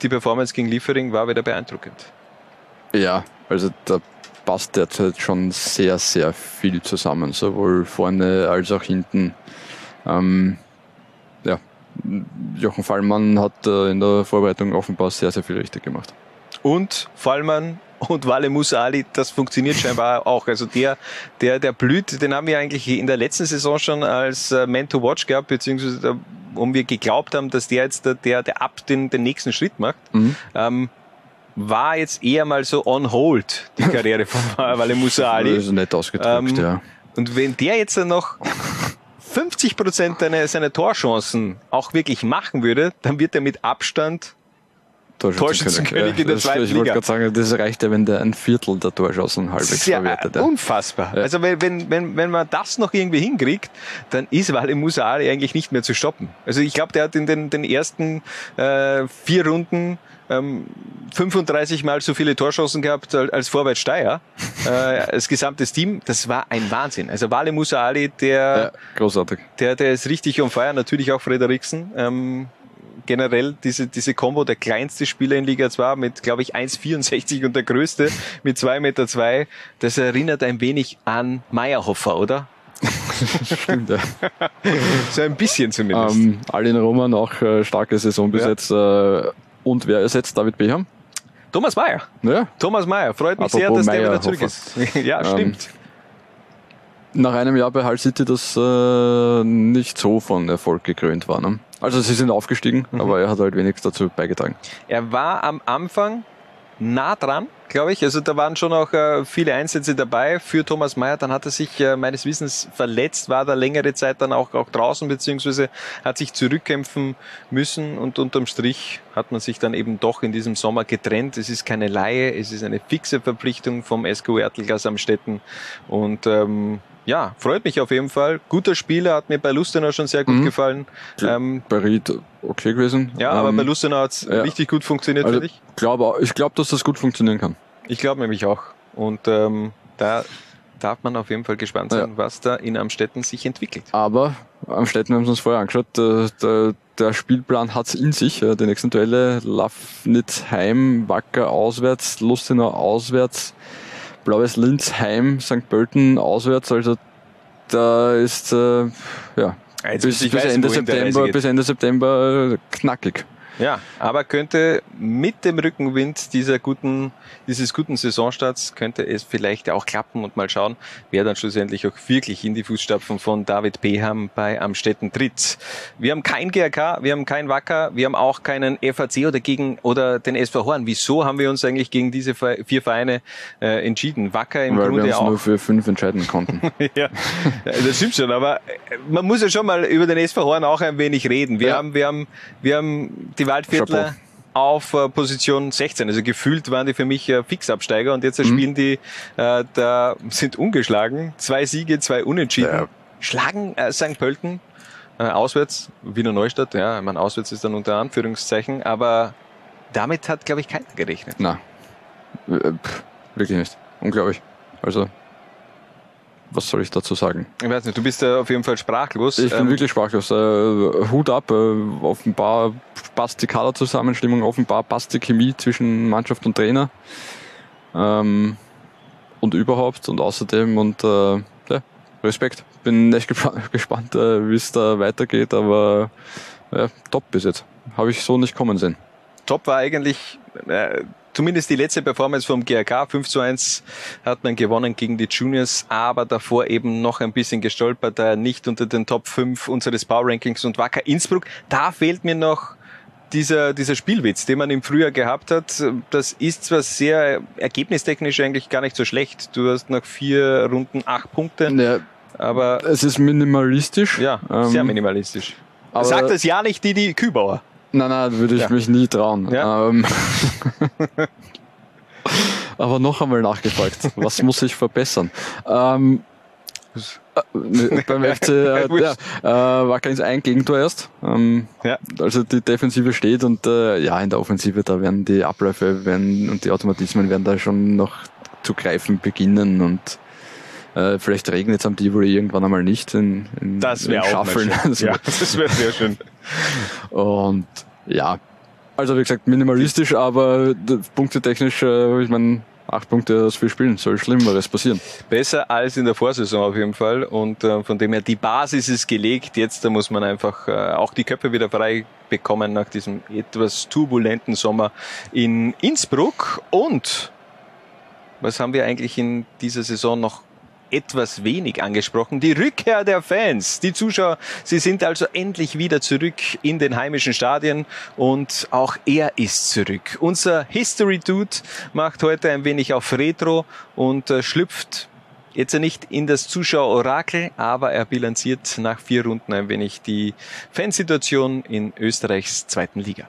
die Performance gegen Liefering war wieder beeindruckend. Ja, also da passt derzeit schon sehr, sehr viel zusammen, sowohl vorne als auch hinten. Ähm, Jochen Fallmann hat äh, in der Vorbereitung offenbar sehr, sehr viel richtig gemacht. Und Fallmann und Wale Musali, das funktioniert scheinbar auch. Also der, der, der blüht, den haben wir eigentlich in der letzten Saison schon als äh, Man to Watch gehabt, beziehungsweise da, um wir geglaubt haben, dass der jetzt der, der, der ab den, den nächsten Schritt macht. Mhm. Ähm, war jetzt eher mal so on hold, die Karriere von Wale Musali. Das ist nett ausgedrückt, ähm, ja. Und wenn der jetzt noch 50 Prozent seiner, Torchancen auch wirklich machen würde, dann wird er mit Abstand Torschützenkönig ja, in der zweiten ich Liga. Ich wollte gerade sagen, das reicht ja, wenn der ein Viertel der Torchancen halbwegs ja verwertet. Ja. Unfassbar. Ja. Also wenn, wenn, wenn, wenn man das noch irgendwie hinkriegt, dann ist Wale Musari eigentlich nicht mehr zu stoppen. Also ich glaube, der hat in den, den ersten äh, vier Runden ähm, 35 Mal so viele Torchancen gehabt als Vorwärts Steyr. äh, als gesamtes Team. Das war ein Wahnsinn. Also Wale Musa Ali, der, ja, großartig. der, der ist richtig on fire. Natürlich auch Frederiksen. Ähm, generell diese, diese Combo, der kleinste Spieler in Liga 2 mit, glaube ich, 1,64 und der größte mit 2,2 Meter. Zwei. Das erinnert ein wenig an Meyerhofer, oder? Stimmt, ja. so ein bisschen zumindest. Ähm, Alin Roman auch äh, starke Saison bis ja. jetzt. Äh, und wer ersetzt David Beham? Thomas Mayer. Ja. Thomas Mayer. Freut mich Apropos sehr, dass Meyer, der wieder zurück ist. ja, ähm, stimmt. nach einem Jahr bei Hull City, das äh, nicht so von Erfolg gekrönt war. Ne? Also sie sind aufgestiegen, mhm. aber er hat halt wenig dazu beigetragen. Er war am Anfang nah dran, glaube ich. Also da waren schon auch äh, viele Einsätze dabei für Thomas Meyer. Dann hat er sich äh, meines Wissens verletzt, war da längere Zeit dann auch, auch draußen, beziehungsweise hat sich zurückkämpfen müssen und unterm Strich hat man sich dann eben doch in diesem Sommer getrennt. Es ist keine Laie, es ist eine fixe Verpflichtung vom SKU Ertelgas am Städten und ähm, ja, freut mich auf jeden Fall. Guter Spieler, hat mir bei Lustenau schon sehr gut mhm. gefallen. Ähm, bei Ried okay gewesen. Ja, aber ähm, bei Lustenau hat es ja. richtig gut funktioniert, also, finde ich. Glaube, ich glaube, dass das gut funktionieren kann. Ich glaube nämlich auch. Und ähm, da darf man auf jeden Fall gespannt sein, ja. was da in Amstetten sich entwickelt. Aber Amstetten haben wir uns vorher angeschaut, der, der, der Spielplan hat es in sich. Die nächsten Duelle, Lafnitz heim, Wacker auswärts, Lustenau auswärts, Blaues Linz heim, St. Pölten auswärts. Also da ist äh, ja, bis, bis, Ende September, bis Ende September knackig. Ja, aber könnte mit dem Rückenwind dieser guten, dieses guten Saisonstarts könnte es vielleicht auch klappen und mal schauen, wer dann schlussendlich auch wirklich in die Fußstapfen von David Beham bei Amstetten tritt. Wir haben kein GRK, wir haben kein Wacker, wir haben auch keinen FAC oder gegen oder den SV Horn. Wieso haben wir uns eigentlich gegen diese vier Vereine äh, entschieden? Wacker im Weil Grunde wir uns auch. nur für fünf entscheiden konnten. ja, das stimmt schon, aber man muss ja schon mal über den SV Horn auch ein wenig reden. Wir ja. haben, wir haben, wir haben die Waldviertler auf äh, Position 16. Also gefühlt waren die für mich äh, Fixabsteiger und jetzt mhm. spielen die, äh, da sind ungeschlagen. Zwei Siege, zwei Unentschieden. Ja. Schlagen äh, St. Pölten äh, auswärts, Wiener Neustadt, ja, ich meine, auswärts ist dann unter Anführungszeichen, aber damit hat, glaube ich, keiner gerechnet. Na, äh, wirklich nicht. Unglaublich. Also was soll ich dazu sagen? Ich weiß nicht, du bist ja auf jeden Fall sprachlos. Ich bin ähm, wirklich sprachlos. Äh, Hut ab, äh, offenbar passt die Kaderzusammenstimmung, offenbar passt die Chemie zwischen Mannschaft und Trainer. Ähm, und überhaupt und außerdem und äh, ja, Respekt. Bin echt gespannt, äh, wie es da weitergeht, aber ja, top bis jetzt. Habe ich so nicht kommen sehen. Top war eigentlich äh, zumindest die letzte Performance vom GRK, 5 zu 1 hat man gewonnen gegen die Juniors, aber davor eben noch ein bisschen gestolpert, da nicht unter den Top 5 unseres Power Rankings und Wacker Innsbruck. Da fehlt mir noch dieser, dieser Spielwitz, den man im Frühjahr gehabt hat, das ist zwar sehr ergebnistechnisch eigentlich gar nicht so schlecht. Du hast nach vier Runden acht Punkte. Ja, aber es ist minimalistisch. Ja, sehr ähm, minimalistisch. Aber Sagt das ja nicht die, die Kübauer. Nein, nein, würde ich ja. mich nie trauen. Ja. Ähm, aber noch einmal nachgefragt, was muss ich verbessern? Ähm, äh, beim FC äh, ja, äh, war kein ein Gegentor erst. Ähm, ja. Also die Defensive steht und äh, ja, in der Offensive, da werden die Abläufe werden, und die Automatismen werden da schon noch zu greifen beginnen und äh, vielleicht regnet es am Tivoli irgendwann einmal nicht in, in, das wäre auch schön. Das ja, das wäre sehr schön. Und ja, also wie gesagt, minimalistisch, aber punktetechnisch, äh, ich meine, acht Punkte aus vier Spielen, soll Schlimmeres passieren. Besser als in der Vorsaison auf jeden Fall. Und äh, von dem her, die Basis ist gelegt. Jetzt da muss man einfach äh, auch die Köpfe wieder frei bekommen nach diesem etwas turbulenten Sommer in Innsbruck. Und was haben wir eigentlich in dieser Saison noch etwas wenig angesprochen. Die Rückkehr der Fans. Die Zuschauer, sie sind also endlich wieder zurück in den heimischen Stadien und auch er ist zurück. Unser History Dude macht heute ein wenig auf Retro und äh, schlüpft jetzt nicht in das Zuschauerorakel, aber er bilanziert nach vier Runden ein wenig die Fansituation in Österreichs zweiten Liga.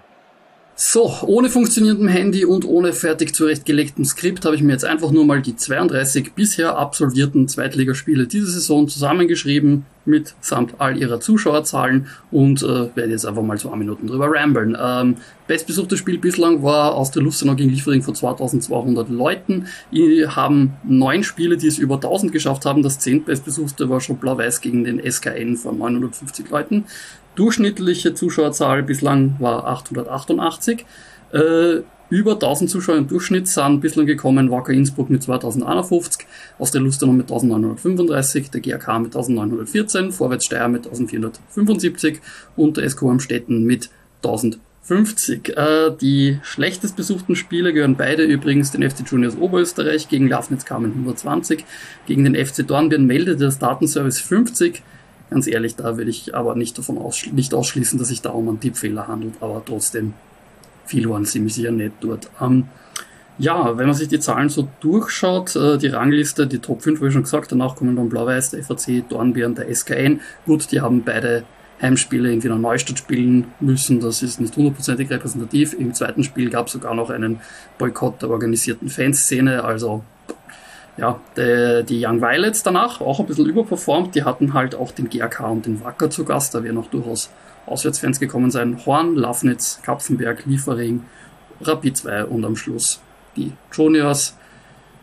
So, ohne funktionierendem Handy und ohne fertig zurechtgelegtem Skript habe ich mir jetzt einfach nur mal die 32 bisher absolvierten Zweitligaspiele dieser Saison zusammengeschrieben, mit samt all ihrer Zuschauerzahlen und äh, werde jetzt einfach mal ein Minuten drüber ramblen. Ähm, bestbesuchtes Spiel bislang war aus der Lustenau gegen Liefering von 2200 Leuten. Wir haben neun Spiele, die es über 1000 geschafft haben. Das zehntbestbesuchte war schon Blau-Weiß gegen den SKN von 950 Leuten. Durchschnittliche Zuschauerzahl bislang war 888. Äh, über 1000 Zuschauer im Durchschnitt sind bislang gekommen Wacker Innsbruck mit 2051, Austria Lustenau mit 1935, der GRK mit 1914, Vorwärts Steyr mit 1475 und der SK Amstetten mit 1050. Äh, die schlechtest besuchten Spiele gehören beide übrigens den FC Juniors Oberösterreich gegen Lafnitz Kamen 120, gegen den FC Dornbirn meldete das Datenservice 50, Ganz ehrlich, da will ich aber nicht davon ausschli nicht ausschließen, dass sich da um einen Tippfehler handelt, aber trotzdem, viel waren mich ja nicht dort. Ähm, Ja, wenn man sich die Zahlen so durchschaut, äh, die Rangliste, die Top 5, habe ich schon gesagt, danach kommen dann Blau-Weiß, der FAC, Dornbirn, der SKN. Gut, die haben beide Heimspiele in Wiener Neustadt spielen müssen. Das ist nicht hundertprozentig repräsentativ. Im zweiten Spiel gab es sogar noch einen Boykott der organisierten Fanszene. Also ja, die, die Young Violets danach auch ein bisschen überperformt. Die hatten halt auch den GRK und den Wacker zu Gast. Da werden auch durchaus Auswärtsfans gekommen sein. Horn, Lafnitz, Kapfenberg, Liefering, Rapid 2 und am Schluss die Juniors.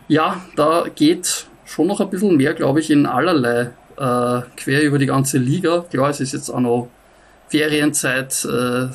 Ja, da geht schon noch ein bisschen mehr, glaube ich, in allerlei äh, quer über die ganze Liga. Klar, es ist jetzt auch noch Ferienzeit, äh,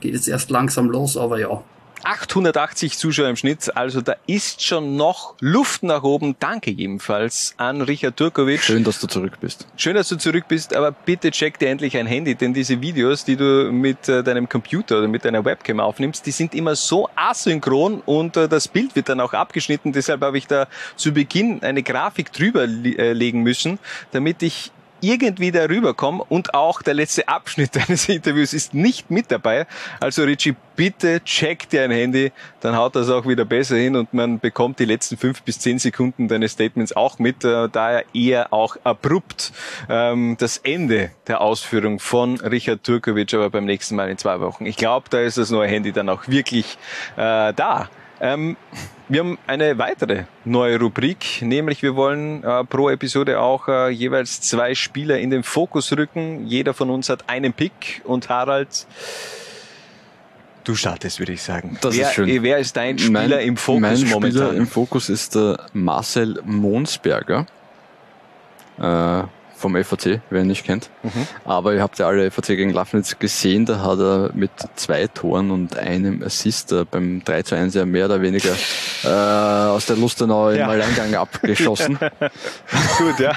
geht jetzt erst langsam los, aber ja, 880 Zuschauer im Schnitt, also da ist schon noch Luft nach oben. Danke jedenfalls an Richard Turkovic. Schön, dass du zurück bist. Schön, dass du zurück bist, aber bitte check dir endlich ein Handy, denn diese Videos, die du mit äh, deinem Computer oder mit deiner Webcam aufnimmst, die sind immer so asynchron und äh, das Bild wird dann auch abgeschnitten. Deshalb habe ich da zu Beginn eine Grafik drüber äh, legen müssen, damit ich irgendwie darüber komme und auch der letzte Abschnitt deines Interviews ist nicht mit dabei. Also Richie, bitte check dir ein Handy, dann haut das auch wieder besser hin und man bekommt die letzten fünf bis zehn Sekunden deines Statements auch mit, äh, daher eher auch abrupt ähm, das Ende der Ausführung von Richard Turkovic, aber beim nächsten Mal in zwei Wochen. Ich glaube, da ist das neue Handy dann auch wirklich äh, da. Ähm, wir haben eine weitere neue Rubrik, nämlich wir wollen äh, pro Episode auch äh, jeweils zwei Spieler in den Fokus rücken. Jeder von uns hat einen Pick und Harald, du startest, würde ich sagen. Das wer, ist schön. wer ist dein Spieler mein, im Fokus mein momentan? Spieler im Fokus ist der Marcel Monsberger. Äh, vom FAC, wer ihn nicht kennt. Mhm. Aber ihr habt ja alle FAC gegen Lafnitz gesehen, da hat er mit zwei Toren und einem Assist äh, beim 3 zu 1 ja mehr oder weniger äh, aus der Lustenau im Ja. Alleingang abgeschossen. Gut, ja.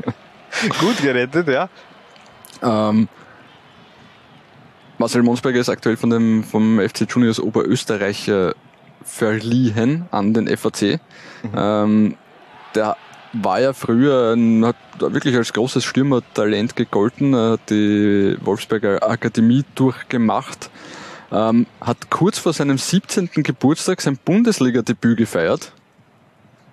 Gut gerettet, ja. Ähm, Marcel Monsberger ist aktuell von dem, vom FC Juniors Oberösterreich äh, verliehen an den FAC. Ähm, der war ja früher hat wirklich als großes Stürmertalent gegolten, äh, hat die Wolfsberger Akademie durchgemacht, ähm, hat kurz vor seinem 17. Geburtstag sein Bundesliga-Debüt gefeiert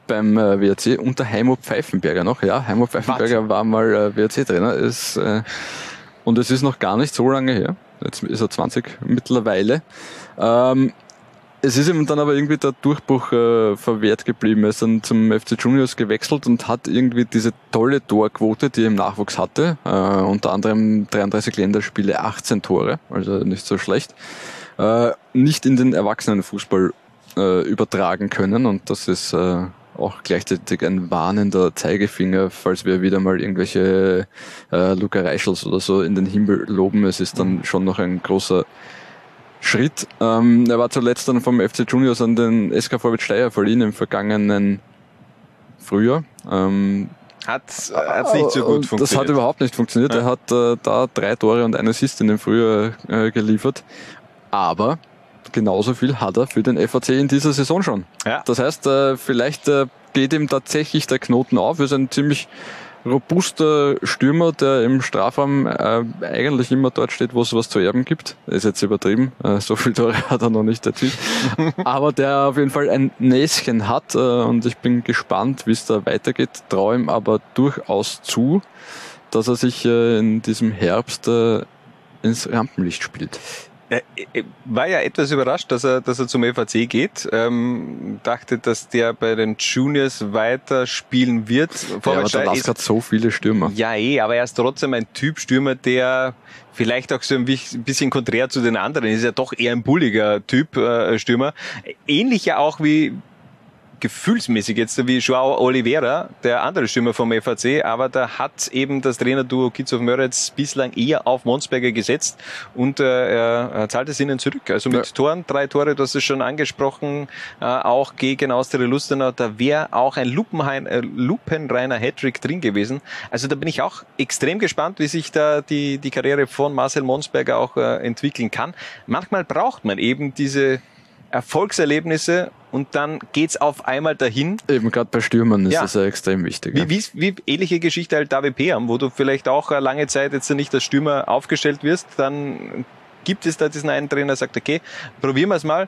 beim äh, WRC unter Heimo Pfeifenberger noch. Ja, Heimo Pfeifenberger war mal äh, WRC-Trainer. Es, äh, und es ist noch gar nicht so lange her. Jetzt ist er 20 mittlerweile. Ähm, es ist ihm dann aber irgendwie der Durchbruch äh, verwehrt geblieben. Er ist dann zum FC Juniors gewechselt und hat irgendwie diese tolle Torquote, die er im Nachwuchs hatte, äh, unter anderem 33 Länderspiele, 18 Tore, also nicht so schlecht, äh, nicht in den Erwachsenenfußball äh, übertragen können und das ist äh, auch gleichzeitig ein warnender Zeigefinger, falls wir wieder mal irgendwelche äh, Luca Reichels oder so in den Himmel loben. Es ist dann schon noch ein großer Schritt. Ähm, er war zuletzt dann vom FC Juniors an den SK Vorwärts Steyr verliehen im vergangenen Frühjahr. Ähm, Hat hat's nicht so gut funktioniert. Das hat überhaupt nicht funktioniert. Ja. Er hat äh, da drei Tore und einen Assist in dem Frühjahr äh, geliefert. Aber genauso viel hat er für den FAC in dieser Saison schon. Ja. Das heißt, äh, vielleicht äh, geht ihm tatsächlich der Knoten auf. Er ist ein ziemlich robuster Stürmer, der im Strafraum äh, eigentlich immer dort steht, wo es was zu erben gibt. Ist jetzt übertrieben, äh, so viele Tore hat er noch nicht erzielt. Aber der auf jeden Fall ein Näschen hat äh, und ich bin gespannt, wie es da weitergeht. Traue ihm aber durchaus zu, dass er sich äh, in diesem Herbst äh, ins Rampenlicht spielt. Äh, äh, war ja etwas überrascht, dass er, dass er zum FAC geht. Ähm, dachte, dass der bei den Juniors weiter spielen wird. Ja, aber Vorwärts der Lask hat so viele Stürmer. Ja, eh, aber er ist trotzdem ein Typ Stürmer, der vielleicht auch so ein bisschen konträr zu den anderen ist. ja doch eher ein bulliger Typ äh, Stürmer. Ähnlich ja auch wie gefühlsmäßig jetzt wie Joao Oliveira, der andere Stürmer vom FAC, aber da hat eben das Trainerduo Kids of Möritz bislang eher auf Monsberger gesetzt und äh, er, er zahlt es ihnen zurück. Also mit Ja. Toren, drei Tore, das ist schon angesprochen, äh, auch gegen Austria Lustenau, da wäre auch ein äh, lupenreiner Hattrick drin gewesen. Also da bin ich auch extrem gespannt, wie sich da die, die Karriere von Marcel Monsberger auch äh, entwickeln kann. Manchmal braucht man eben diese Erfolgserlebnisse und dann geht's auf einmal dahin. Eben gerade bei Stürmern ist Ja. das ja extrem wichtig. Wie, wie, wie ähnliche Geschichte halt David Peam, wo du vielleicht auch äh, lange Zeit jetzt nicht als Stürmer aufgestellt wirst, dann gibt es da diesen einen Trainer, der sagt, okay, probieren wir es mal.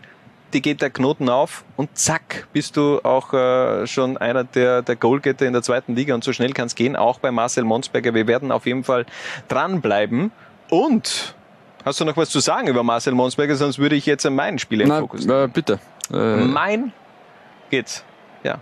die geht der Knoten auf und zack, bist du auch äh, schon einer der, der Goalgetter in der zweiten Liga und so schnell kann es gehen, auch bei Marcel Monsberger. Wir werden auf jeden Fall dranbleiben und Hast du noch was zu sagen über Marcel Monsberger? Sonst würde ich jetzt an meinen Spieler im Na, Fokus äh, bitte. Äh, mein geht's. Ja.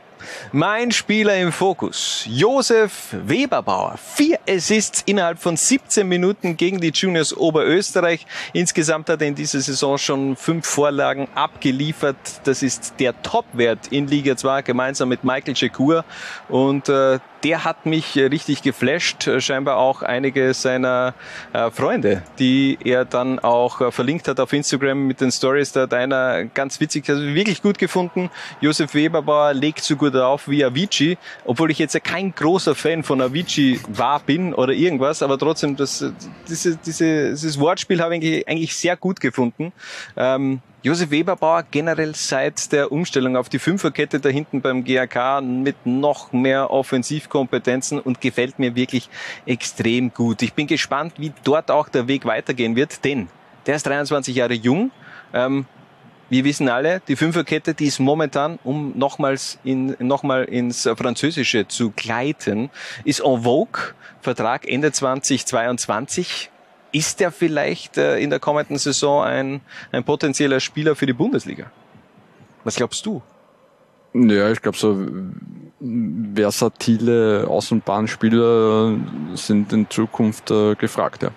Mein Spieler im Fokus, Josef Weberbauer. Vier Assists innerhalb von 17 Minuten gegen die Juniors Oberösterreich. Insgesamt hat er in dieser Saison schon fünf Vorlagen abgeliefert. Das ist der Topwert in Liga 2, gemeinsam mit Michael Chekur. Und äh, der hat mich äh, richtig geflasht. Äh, scheinbar auch einige seiner äh, Freunde, die er dann auch verlinkt hat auf Instagram mit den Stories. Da hat einer ganz witzig, also wirklich gut gefunden. Josef Weberbauer legt so gut auf wie Avicii, obwohl ich jetzt kein großer Fan von Avicii war, bin oder irgendwas, aber trotzdem, das, diese, diese, dieses Wortspiel habe ich eigentlich sehr gut gefunden. Ähm, Josef Weberbauer generell seit der Umstellung auf die Fünferkette da hinten beim GAK mit noch mehr Offensivkompetenzen und gefällt mir wirklich extrem gut. Ich bin gespannt, wie dort auch der Weg weitergehen wird, denn der ist 23 Jahre jung. Ähm, wir wissen alle, die Fünferkette, die ist momentan, um nochmals in, nochmal ins Französische zu gleiten, ist en vogue. Vertrag Ende 2022 ist er vielleicht äh, in der kommenden Saison ein, ein potenzieller Spieler für die Bundesliga? Was glaubst du? Ja, ich glaube, so versatile Außenbahnspieler sind in Zukunft äh, gefragt, ja.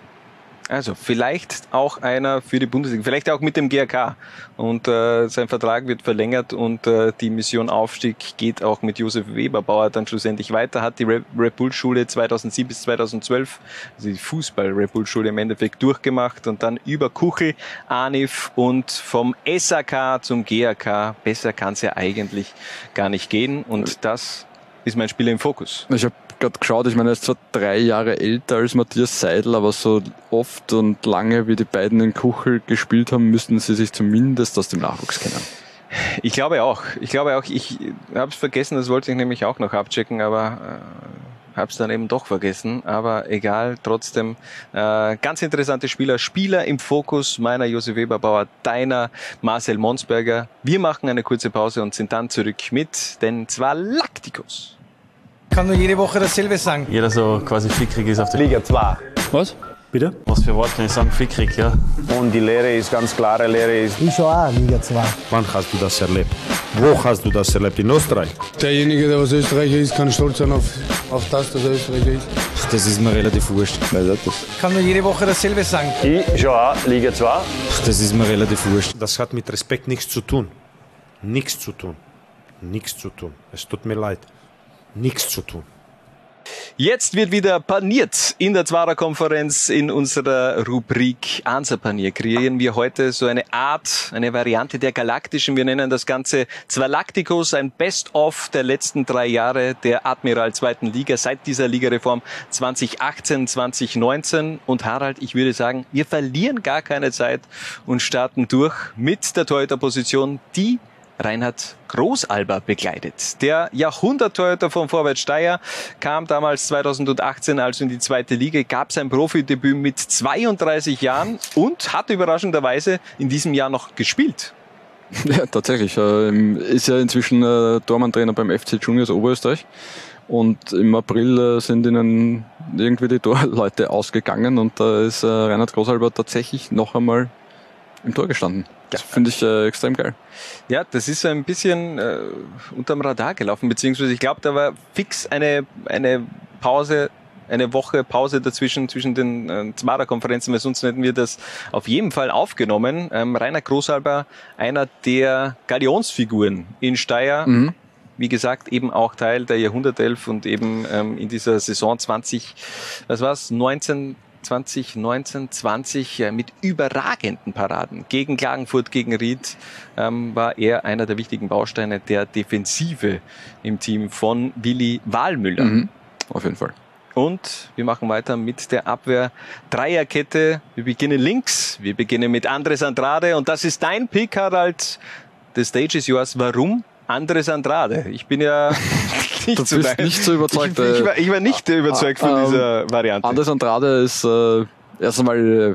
Also vielleicht auch einer für die Bundesliga, vielleicht auch mit dem GRK. Und äh, sein Vertrag wird verlängert und äh, die Mission Aufstieg geht auch mit Josef Weberbauer dann schlussendlich weiter. Hat die Red Bull Schule 2007 bis 2012, also die Fußball Red Bull Schule im Endeffekt durchgemacht und dann über Kuchel, Anif und vom SAK zum GRK. Besser kann es ja eigentlich gar nicht gehen und das ist mein Spieler im Fokus. Ich habe gerade geschaut, ich meine, er ist zwar drei Jahre älter als Matthias Seidel, aber so oft und lange wie die beiden in Kuchel gespielt haben, müssten sie sich zumindest aus dem Nachwuchs kennen. Ich glaube auch. Ich glaube auch, ich habe es vergessen, das wollte ich nämlich auch noch abchecken, aber äh, habe es dann eben doch vergessen. Aber egal, trotzdem äh, ganz interessante Spieler. Spieler im Fokus meiner Josef Weberbauer, deiner Marcel Monsberger. Wir machen eine kurze Pause und sind dann zurück mit den Zwalaktikos. Ich kann nur jede Woche dasselbe sagen. Jeder so quasi fickrig ist auf der Liga 2. Was? Bitte? Was für Wort kann ich sagen? Fickrig, ja. Und die Lehre ist ganz klare Lehre ist. Ich schon auch Liga 2. Wann hast du das erlebt? Wo hast du das erlebt? In Österreich? Derjenige, der was Österreicher ist, kann stolz sein auf, auf das, dass er Österreicher ist. Das ist mir relativ wurscht. Ich kann nur jede Woche dasselbe sagen. Ich schon auch Liga 2. Das ist mir relativ wurscht. Das hat mit Respekt nichts zu tun. Nichts zu tun. Nichts zu tun. Es tut mir leid. Nichts zu tun. Jetzt wird wieder paniert in der Zwarer-Konferenz in unserer Rubrik Ansapanier. Kreieren wir heute so eine Art, eine Variante der Galaktischen. Wir nennen das Ganze Zwalaktikos, ein Best-of der letzten drei Jahre der Admiral zweiten Liga seit dieser Ligareform 2018, 2019. Und Harald, ich würde sagen, wir verlieren gar keine Zeit und starten durch mit der Torhüterposition, die Reinhard Großalber begleitet. Der Jahrhundert-Torhüter von Vorwärts Steyr kam damals 2018 also in die zweite Liga, gab sein Profidebüt mit 32 Jahren und hat überraschenderweise in diesem Jahr noch gespielt. Ja, tatsächlich. Ähm, ist ja inzwischen äh, Tormann-Trainer beim FC Juniors Oberösterreich. Und im April äh, sind ihnen irgendwie die Torleute ausgegangen und da ist äh, Reinhard Großalber tatsächlich noch einmal im Tor gestanden. Das finde ich äh, extrem geil. Ja, das ist so ein bisschen äh, unterm Radar gelaufen, beziehungsweise ich glaube, da war fix eine, eine Pause eine Woche Pause dazwischen zwischen den äh, Zmara-Konferenzen, weil sonst hätten wir das auf jeden Fall aufgenommen. Ähm, Rainer Großalber, einer der Galionsfiguren in Steyr, mhm. wie gesagt, eben auch Teil der Jahrhundertelf und eben ähm, in dieser Saison 20, was war's, 19 2019, 20 äh, mit überragenden Paraden gegen Klagenfurt, gegen Ried ähm, war er einer der wichtigen Bausteine der Defensive im Team von Willi Wahlmüller. Mhm, auf jeden Fall. Und wir machen weiter mit der Abwehr Dreierkette. Wir beginnen links. Wir beginnen mit Andres Andrade und das ist dein Pick, Harald. The stage is yours. Warum? Andres Andrade. Ich bin ja nicht, du bist so nicht so überzeugt. Ich, ich, war, ich war nicht äh, überzeugt von dieser Variante. Andres Andrade ist äh, erst einmal äh,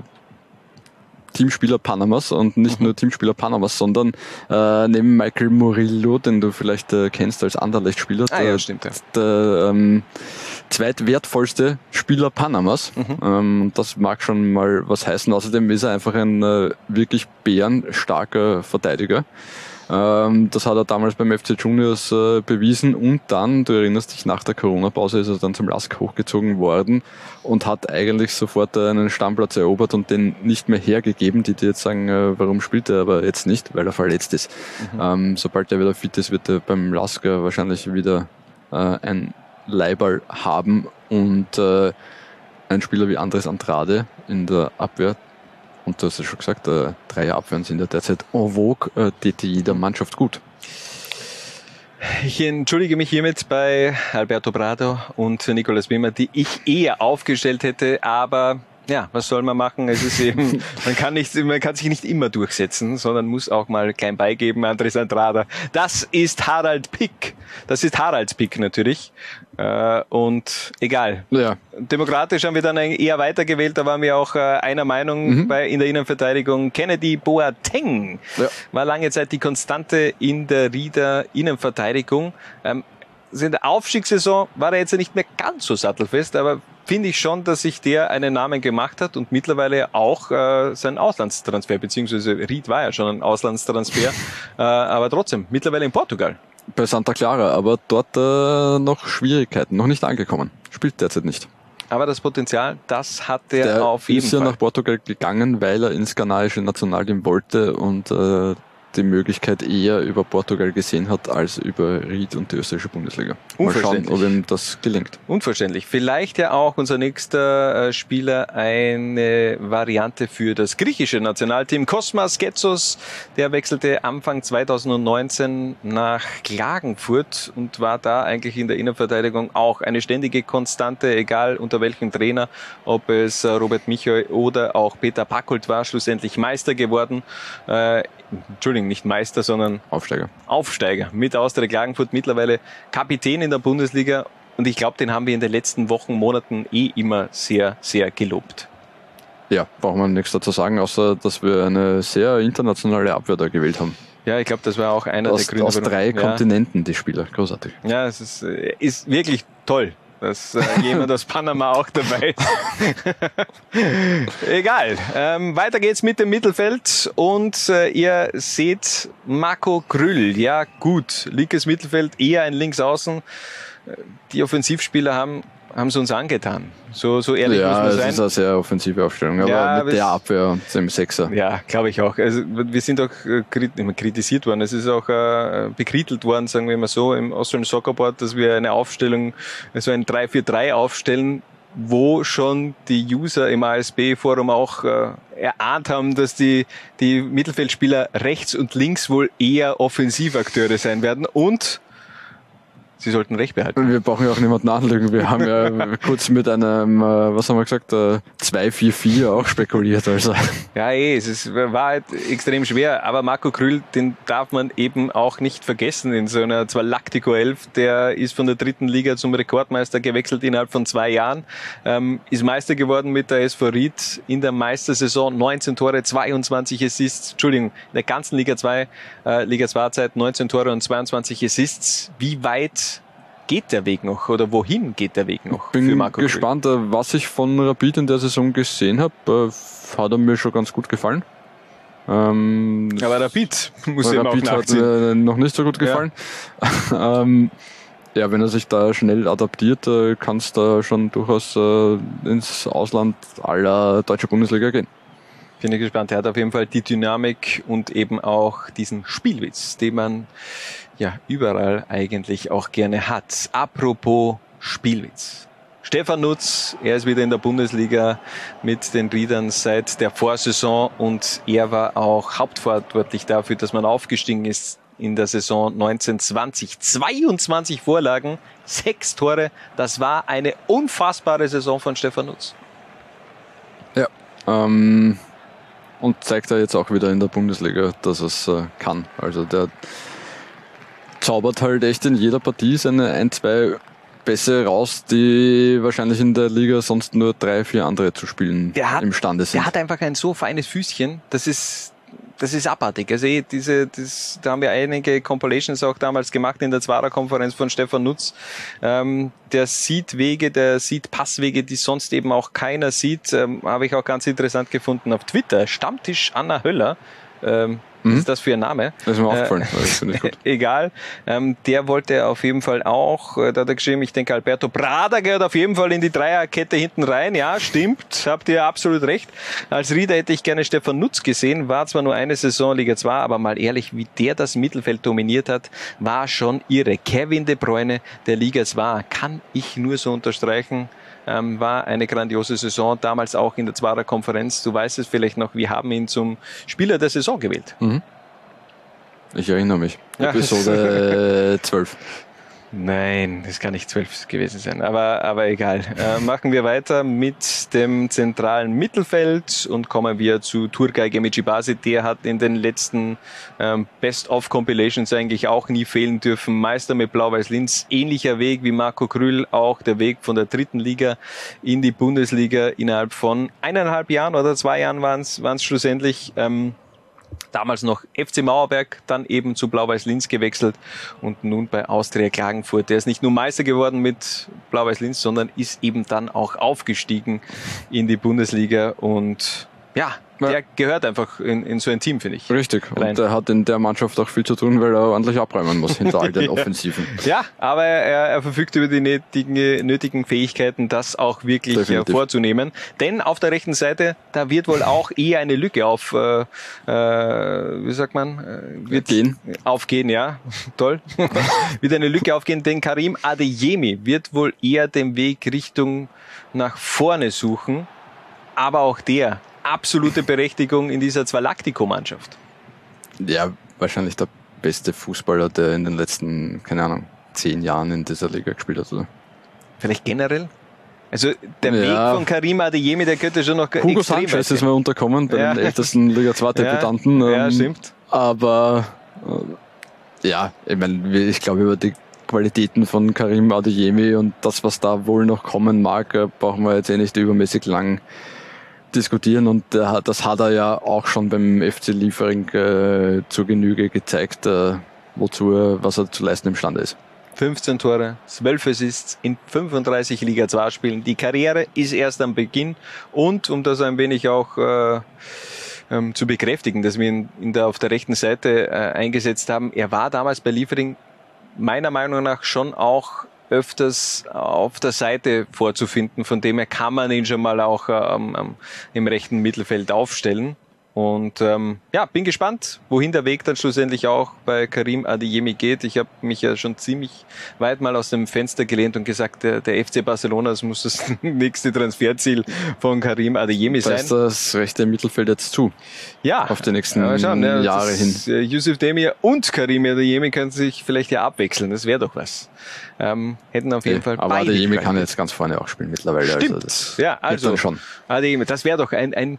Teamspieler Panamas und nicht Mhm. nur Teamspieler Panamas, sondern äh, neben Michael Murillo, den du vielleicht äh, kennst als Anderlecht-Spieler, Ah, der, ja, stimmt, ja. der ähm, zweitwertvollste Spieler Panamas. Mhm. Ähm, das mag schon mal was heißen. Außerdem ist er einfach ein äh, wirklich bärenstarker Verteidiger. Ähm, das hat er damals beim FC Juniors äh, bewiesen. Und dann, du erinnerst dich, nach der Corona-Pause ist er dann zum Lask hochgezogen worden und hat eigentlich sofort äh, einen Stammplatz erobert und den nicht mehr hergegeben, die dir jetzt sagen, äh, warum spielt er aber jetzt nicht, weil er verletzt ist. Ähm, sobald er wieder fit ist, wird er beim Lask wahrscheinlich wieder ein Leiberl haben und ein Spieler wie Andres Andrade in der Abwehr und du hast ja schon gesagt, äh, drei Abwehren sind ja derzeit en vogue, äh, täte jeder Mannschaft gut. Ich entschuldige mich hiermit bei Alberto Brado und Nicolas Wimmer, die ich eher aufgestellt hätte, aber ja, was soll man machen? Es ist eben, man kann nicht, man kann sich nicht immer durchsetzen, sondern muss auch mal klein beigeben, Andres Andrada. Das ist Harald Pick. Das ist Haralds Pick natürlich. Äh, und egal. Ja. Demokratisch haben wir dann eher weitergewählt, da waren wir auch äh, einer Meinung bei, in der Innenverteidigung. Kennedy Boateng Ja. war lange Zeit die Konstante in der Rieder Innenverteidigung. Ähm, in der Aufstiegssaison war er jetzt nicht mehr ganz so sattelfest, aber finde ich schon, dass sich der einen Namen gemacht hat und mittlerweile auch äh, sein Auslandstransfer, beziehungsweise Ried war ja schon ein Auslandstransfer, äh, aber trotzdem, mittlerweile in Portugal. Bei Santa Clara, aber dort äh, noch Schwierigkeiten, noch nicht angekommen. Spielt derzeit nicht. Aber das Potenzial, das hat er Der auf jeden ist ja Fall. nach Portugal gegangen, weil er ins ghanaische Nationalteam wollte und äh, die Möglichkeit eher über Portugal gesehen hat als über Ried und die österreichische Bundesliga. Mal schauen, Unverständlich. ob ihm das gelingt. Unverständlich. Vielleicht ja auch unser nächster äh, Spieler eine Variante für das griechische Nationalteam. Kosmas Getsos, der wechselte Anfang 2019 nach Klagenfurt und war da eigentlich in der Innenverteidigung auch eine ständige Konstante, egal unter welchem Trainer, ob es äh, Robert Michael oder auch Peter Packold war, schlussendlich Meister geworden. Entschuldigung, nicht Meister, sondern Aufsteiger. Aufsteiger mit Austria Klagenfurt, mittlerweile Kapitän in der Bundesliga. Und ich glaube, den haben wir in den letzten Wochen, Monaten eh immer sehr, sehr gelobt. Ja, braucht man nichts dazu sagen, außer dass wir eine sehr internationale Abwehr da gewählt haben. Ja, ich glaube, das war auch einer Aus, der Gründe. aus drei ja. Kontinenten, die Spieler. Großartig. Ja, es ist, äh, ist wirklich toll, dass äh, jemand aus Panama auch dabei ist. Egal. Ähm, weiter geht's mit dem Mittelfeld und äh, ihr seht Marco Grüll. Ja, gut. Linkes Mittelfeld, eher ein Linksaußen. Äh, Die Offensivspieler haben haben sie uns angetan. So, so ehrlich ja, muss es man ist sein. eine sehr offensive Aufstellung, aber Ja, mit der es- Abwehr dem Sechser. Ja, glaube ich auch. Also wir sind auch äh, kritisiert worden. Es ist auch äh, bekrittelt worden, sagen wir mal so, im Austrian Soccer Board, dass wir eine Aufstellung, so ein 3-4-3 aufstellen, wo schon die User im ASB-Forum auch äh, erahnt haben, dass die, die Mittelfeldspieler rechts und links wohl eher Offensivakteure sein werden und sie sollten recht behalten. Wir brauchen ja auch niemanden anlügen. Wir haben ja kurz mit einem, äh, was haben wir gesagt, äh, 2-4-4 auch spekuliert. Also. Ja, eh, es ist, war halt extrem schwer, aber Marco Krüll, den darf man eben auch nicht vergessen in so einer zwar Lactico 11, der ist von der dritten Liga zum Rekordmeister gewechselt innerhalb von zwei Jahren, ähm, ist Meister geworden mit der SV Ried in der Meistersaison, 19 Tore, 22 Assists, Entschuldigung, in der ganzen Liga 2, äh, Liga 2 Zeit 19 Tore und 22 Assists. Wie weit geht der Weg noch oder wohin geht der Weg noch für Bin Marco Krüll? gespannt, äh, was ich von Rapid in der Saison gesehen habe. Äh, hat er mir schon ganz gut gefallen. Ähm, Aber Rapid muss auch Rapid hat nachziehen. mir noch nicht so gut Ja. gefallen. ähm, ja, wenn er sich da schnell adaptiert, äh, kann es da schon durchaus äh, ins Ausland aller deutscher Bundesliga gehen. Bin ich gespannt. Er hat auf jeden Fall die Dynamik und eben auch diesen Spielwitz, den man ja überall eigentlich auch gerne hat. Apropos Spielwitz. Stefan Nutz, er ist wieder in der Bundesliga mit den Riedern seit der Vorsaison und er war auch hauptverantwortlich dafür, dass man aufgestiegen ist in der Saison 1920. 22 Vorlagen, sechs Tore. Das war eine unfassbare Saison von Stefan Nutz. Ja. Ähm, und zeigt er jetzt auch wieder in der Bundesliga, dass es äh, kann. Also der zaubert halt echt in jeder Partie seine ein, zwei Pässe raus, die wahrscheinlich in der Liga sonst nur drei, vier andere zu spielen Der hat- imstande sind. Der hat einfach ein so feines Füßchen, das ist, das ist abartig. Also eh, diese, das, da haben wir einige Compilations auch damals gemacht in der Zwarer-Konferenz von Stefan Nutz. Ähm, der sieht Wege, der sieht Passwege, die sonst eben auch keiner sieht. Ähm, Habe ich auch ganz interessant gefunden auf Twitter. Stammtisch Anna Höller. Ähm, Was ist das für ein Name? Das ist mir Äh, aufgefallen. Gut. Egal. Ähm, der wollte auf jeden Fall auch, äh, da hat er geschrieben, ich denke, Alberto Prada gehört auf jeden Fall in die Dreierkette hinten rein. Ja, stimmt. Habt ihr absolut recht. Als Rieder hätte ich gerne Stefan Nutz gesehen. War zwar nur eine Saison Liga 2, aber mal ehrlich, wie der das Mittelfeld dominiert hat, war schon irre. Kevin De Bruyne der Liga 2, kann ich nur so unterstreichen. Ähm, war eine grandiose Saison, damals auch in der Zwarer Konferenz. Du weißt es vielleicht noch, wir haben ihn zum Spieler der Saison gewählt. Mhm. Ich erinnere mich. Ja. Episode 12. Nein, das kann nicht zwölf gewesen sein, aber, aber egal. Äh, machen wir weiter mit dem zentralen Mittelfeld und kommen wir zu Turgay Gemicibasi. Der hat in den letzten ähm, Best-of-Compilations eigentlich auch nie fehlen dürfen. Meister mit Blau-Weiß-Linz, ähnlicher Weg wie Marco Krüll, auch der Weg von der dritten Liga in die Bundesliga innerhalb von eineinhalb Jahren oder zwei Jahren waren es schlussendlich. Ähm, damals noch FC Mauerberg, dann eben zu Blau-Weiß-Linz gewechselt und nun bei Austria Klagenfurt. Der ist nicht nur Meister geworden mit Blau-Weiß-Linz, sondern ist eben dann auch aufgestiegen in die Bundesliga und ja, der gehört einfach in, in so ein Team, finde ich. Richtig. Rein. Und er hat in der Mannschaft auch viel zu tun, weil er ordentlich abräumen muss hinter all den Ja. Offensiven. Ja, aber er, er verfügt über die nötigen, nötigen Fähigkeiten, das auch wirklich Definitiv. vorzunehmen. Denn auf der rechten Seite, da wird wohl auch eher eine Lücke auf, äh, äh, wie sagt man, äh, wird Gehen. aufgehen, ja, toll, wird eine Lücke aufgehen, denn Karim Adeyemi wird wohl eher den Weg Richtung nach vorne suchen, aber auch der absolute Berechtigung in dieser Zwalaktico-Mannschaft. Ja, wahrscheinlich der beste Fußballer, der in den letzten, keine Ahnung, zehn Jahren in dieser Liga gespielt hat, oder? Vielleicht generell? Also der Ja. Weg von Karim Adeyemi, der könnte schon noch Hugo Sanchez ist mir unterkommen bei Ja. den ältesten Liga 2 Debütanten. Ja, ja, ähm, stimmt. Aber äh, ja, ich meine, ich glaube über die Qualitäten von Karim Adeyemi und das, was da wohl noch kommen mag, äh, brauchen wir jetzt eh nicht übermäßig lang diskutieren und der hat- das hat er ja auch schon beim FC Liefering äh, zur Genüge gezeigt, äh, wozu er, was er zu leisten imstande ist. 15 Tore, 12 Assists in 35 Liga 2 Spielen. Die Karriere ist erst am Beginn und um das ein wenig auch äh, ähm, zu bekräftigen, dass wir ihn, ihn da auf der rechten Seite äh, eingesetzt haben. Er war damals bei Liefering meiner Meinung nach schon auch öfters auf der Seite vorzufinden. Von dem her kann man ihn schon mal auch ähm, ähm, im rechten Mittelfeld aufstellen. Und ähm, ja, bin gespannt, wohin der Weg dann schlussendlich auch bei Karim Adeyemi geht. Ich habe mich ja schon ziemlich weit mal aus dem Fenster gelehnt und gesagt, der, der FC Barcelona, das muss das nächste Transferziel von Karim Adeyemi Da sein. ist das rechte Mittelfeld jetzt zu. Ja, Auf die nächsten Ja, schauen, ja, Jahre hin. äh, Yusuf Demir und Karim Adeyemi können sich vielleicht ja abwechseln. Das wäre doch was. Ähm, hätten auf jeden Fall Aber Adeyemi kann jetzt ganz vorne auch spielen mittlerweile. Stimmt. Also das ja, also schon. Adeyemi, das wäre doch ein, ein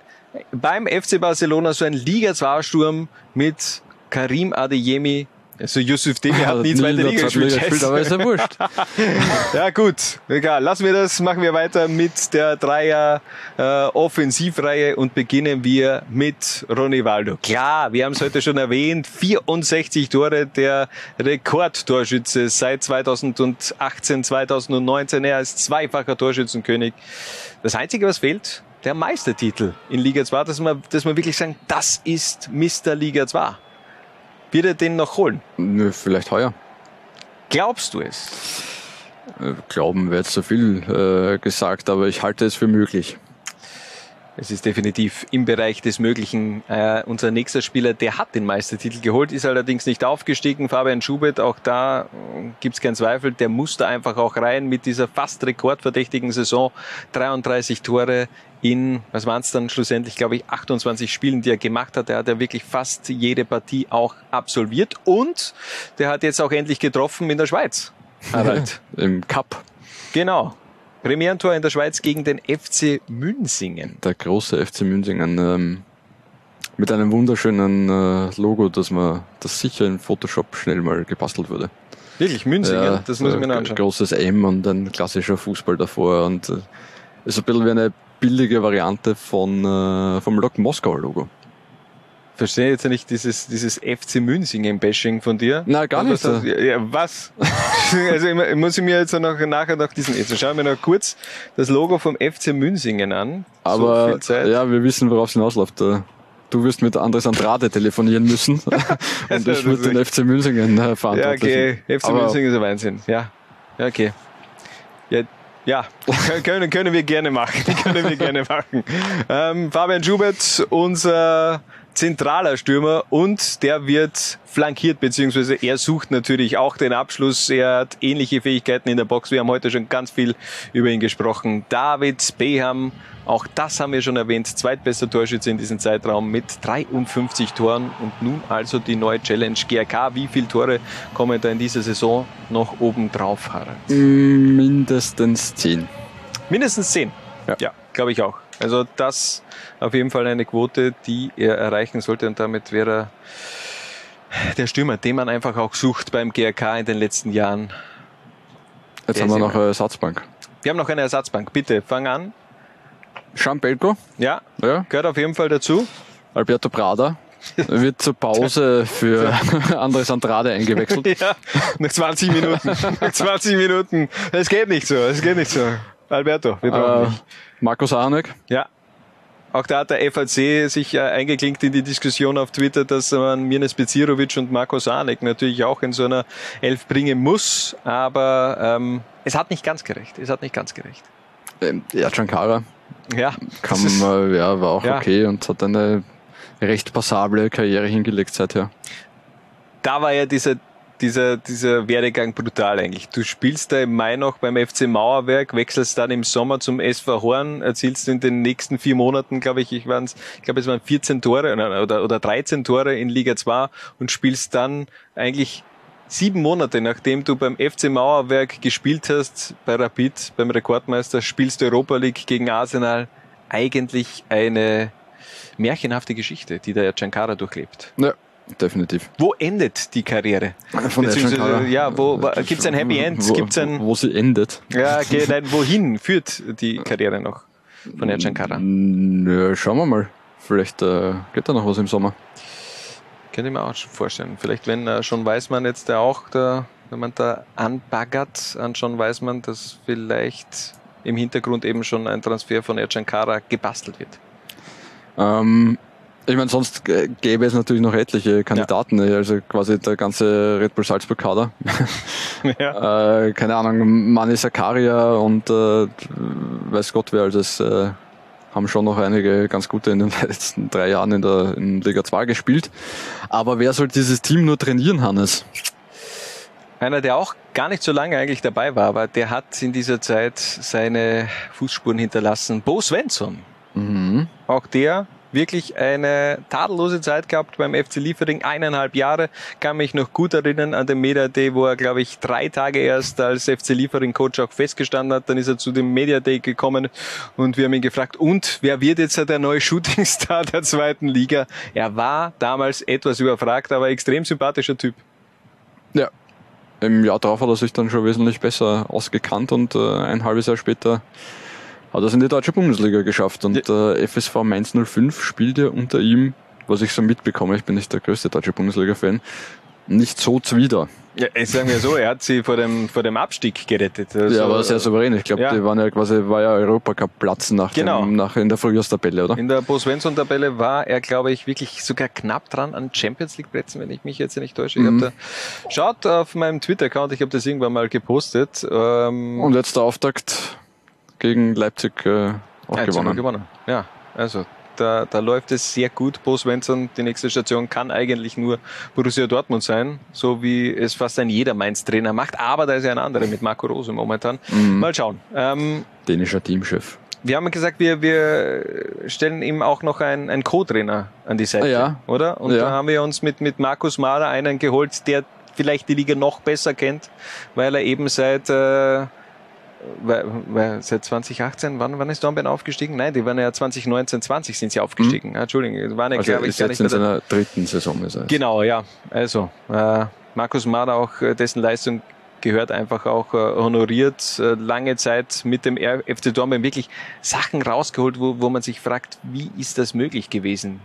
beim FC Barcelona so ein Liga 2 Sturm mit Karim Adeyemi. Also Yusuf Demir hat nie zweite Liga gespielt. gespielt, aber ist ja wurscht. ja gut, egal. Lassen wir das, machen wir weiter mit der Dreier äh, Offensivreihe und beginnen wir mit Ronivaldo. Klar, wir haben es heute schon erwähnt, 64 Tore, der Rekordtorschütze seit 2018, 2019. Er ist zweifacher Torschützenkönig. Das Einzige, was fehlt, der Meistertitel in Liga 2, dass man, dass man wirklich sagen, das ist Mr. Liga 2. Wird er den noch holen? Nö, vielleicht heuer. Glaubst du es? Äh, Glauben wäre jetzt zu viel äh, gesagt, aber ich halte es für möglich. Es ist definitiv im Bereich des Möglichen. Äh, unser nächster Spieler, der hat den Meistertitel geholt, ist allerdings nicht aufgestiegen. Fabian Schubert, auch da äh, gibt's keinen Zweifel, der musste einfach auch rein mit dieser fast rekordverdächtigen Saison. 33 Tore in, was waren es dann schlussendlich, glaube ich, 28 Spielen, die er gemacht hat. Er hat ja wirklich fast jede Partie auch absolviert und der hat jetzt auch endlich getroffen in der Schweiz. Harald. Im Cup. genau. Premierentor in der Schweiz gegen den FC Münsingen. Der große FC Münsingen ähm, mit einem wunderschönen äh, Logo, das man, das sicher in Photoshop schnell mal gebastelt wurde. Wirklich, Münzingen? das muss ich mir noch ein anschauen. Großes M und ein klassischer Fußball davor und äh, ist ein bisschen wie eine billige Variante von, äh, vom Lok Moskauer Logo. Verstehe jetzt nicht dieses, dieses FC Münzingen-Bashing von dir. Nein, gar nicht. Was, ja, was? also ich, muss ich mir jetzt noch nachher noch diesen, jetzt schauen wir noch kurz das Logo vom FC Münzingen an. Aber so ja, wir wissen, worauf es hinausläuft. Äh, Du wirst mit Andres Andrade telefonieren müssen und ich mit den FC Münzingen äh, verantwortlich. Ja, okay. FC Aber Münzingen ist ein Wahnsinn. Ja, ja okay. Ja, ja, können, können wir gerne machen. können wir gerne machen. Ähm, Fabian Schubert, unser zentraler Stürmer und der wird flankiert, beziehungsweise er sucht natürlich auch den Abschluss. Er hat ähnliche Fähigkeiten in der Box. Wir haben heute schon ganz viel über ihn gesprochen. David Beham, auch das haben wir schon erwähnt, zweitbester Torschütze in diesem Zeitraum mit 53 Toren und nun also die neue Challenge GRK. Wie viele Tore kommen da in dieser Saison noch oben drauf, Harald? Mindestens 10. Mindestens 10? Ja, ja glaube ich auch. Also das auf jeden Fall eine Quote, die er erreichen sollte und damit wäre er der Stürmer, den man einfach auch sucht beim GRK in den letzten Jahren. Jetzt haben wir noch eine Ersatzbank. Wir haben noch eine Ersatzbank. Bitte, fang an. Schampelko. Ja, ja, gehört auf jeden Fall dazu. Alberto Prada. wird zur Pause für Andres Andrade eingewechselt. ja, nach 20 Minuten. nach 20 Minuten. Es geht nicht so, es geht nicht so. Alberto, wir brauchen äh, Markus Arnek. Ja. Auch da hat der FAC sich äh, eingeklinkt in die Diskussion auf Twitter, dass man Mirnes Bezirovic und Marco Sanek natürlich auch in so einer Elf bringen muss. Aber ähm, es hat nicht ganz gerecht. Es hat nicht ganz gerecht. Ähm, ja, Giancara. Ja. Kam, äh, ja, war auch ja. okay und hat eine recht passable Karriere hingelegt seither. Da war ja dieser dieser, dieser Werdegang brutal eigentlich. Du spielst da im Mai noch beim FC Mauerwerk, wechselst dann im Sommer zum SV Horn, erzielst in den nächsten vier Monaten, glaube ich, ich, waren's, ich glaube, es waren 14 Tore oder, oder 13 Tore in Liga 2 und spielst dann eigentlich sieben Monate, nachdem du beim FC Mauerwerk gespielt hast, bei Rapid, beim Rekordmeister, spielst du Europa League gegen Arsenal. Eigentlich eine märchenhafte Geschichte, die der Giancara durchlebt. Ja, definitiv. Wo endet die Karriere? Von der ja, wo, wo gibt es ein Happy End? Wo, gibt's ein, wo sie endet. Ja, okay, nein, wohin führt die Karriere noch von Ercan Kara? Nö, schauen wir mal. Vielleicht äh, geht da noch was im Sommer. Könnte ich mir auch schon vorstellen. Vielleicht, wenn äh, schon Weißmann jetzt da auch, da, wenn man da anbaggert an John Weißmann, dass vielleicht im Hintergrund eben schon ein Transfer von Ercan Kara gebastelt wird. Ähm, ich meine, sonst gäbe es natürlich noch etliche Kandidaten, ja. also quasi der ganze Red Bull Salzburg-Kader. ja. äh, keine Ahnung, Mani Sakaria und äh, weiß Gott wer, also es äh, haben schon noch einige ganz gute in den letzten drei Jahren in der in Liga 2 gespielt. Aber wer soll dieses Team nur trainieren, Hannes? Einer, der auch gar nicht so lange eigentlich dabei war, aber der hat in dieser Zeit seine Fußspuren hinterlassen. Bo Svensson. Mhm. Auch der wirklich eine tadellose Zeit gehabt beim FC Liefering, eineinhalb Jahre. Kann mich noch gut erinnern an den Media Day, wo er, glaube ich, drei Tage erst als FC Liefering Coach auch festgestanden hat. Dann ist er zu dem Media Day gekommen und wir haben ihn gefragt, und wer wird jetzt der neue Shootingstar der zweiten Liga? Er war damals etwas überfragt, aber extrem sympathischer Typ. Ja. Im Jahr darauf hat er sich dann schon wesentlich besser ausgekannt und äh, ein halbes Jahr später hat es in die deutsche Bundesliga geschafft und ja. äh, FSV Mainz 05 spielt ja unter ihm, was ich so mitbekomme, ich bin nicht der größte deutsche Bundesliga-Fan, nicht so zuwider. Ja, ich sage mir so, er hat sie vor dem, vor dem Abstieg gerettet. Also, ja, aber sehr souverän. Ich glaube, ja. die waren ja quasi, war ja Europacup-Platz nach, genau. dem, nach in der Frühjahrstabelle, oder? In der Bo Svensson-Tabelle war er, glaube ich, wirklich sogar knapp dran an Champions League-Plätzen, wenn ich mich jetzt nicht täusche. Mhm. Da, schaut auf meinem Twitter-Account, ich habe das irgendwann mal gepostet. Ähm, Und jetzt der Auftakt gegen Leipzig äh, auch ja, gewonnen. gewonnen. Ja, also da, da läuft es sehr gut. Bo Svensson, die nächste Station kann eigentlich nur Borussia Dortmund sein, so wie es fast ein jeder Mainz-Trainer macht. Aber da ist ja ein anderer mit Marco Rose momentan. Mhm. Mal schauen. Ähm, Dänischer Teamchef. Wir haben gesagt, wir, wir stellen ihm auch noch einen, einen Co-Trainer an die Seite, ja. oder? Und ja. da haben wir uns mit, mit Markus Mahler einen geholt, der vielleicht die Liga noch besser kennt, weil er eben seit äh, weil, weil seit 2018, wann, wann ist Dornbirn aufgestiegen? Nein, die waren ja 2019, 20 sind sie aufgestiegen. Mhm. Entschuldigung, waren ja, also glaube ich, gar nicht in seiner dritten Saison. Ist Genau, ja. Also, äh, Markus Mader auch äh, dessen Leistung gehört einfach auch äh, honoriert. Äh, lange Zeit mit dem FC Dortmund wirklich Sachen rausgeholt, wo, wo man sich fragt, wie ist das möglich gewesen?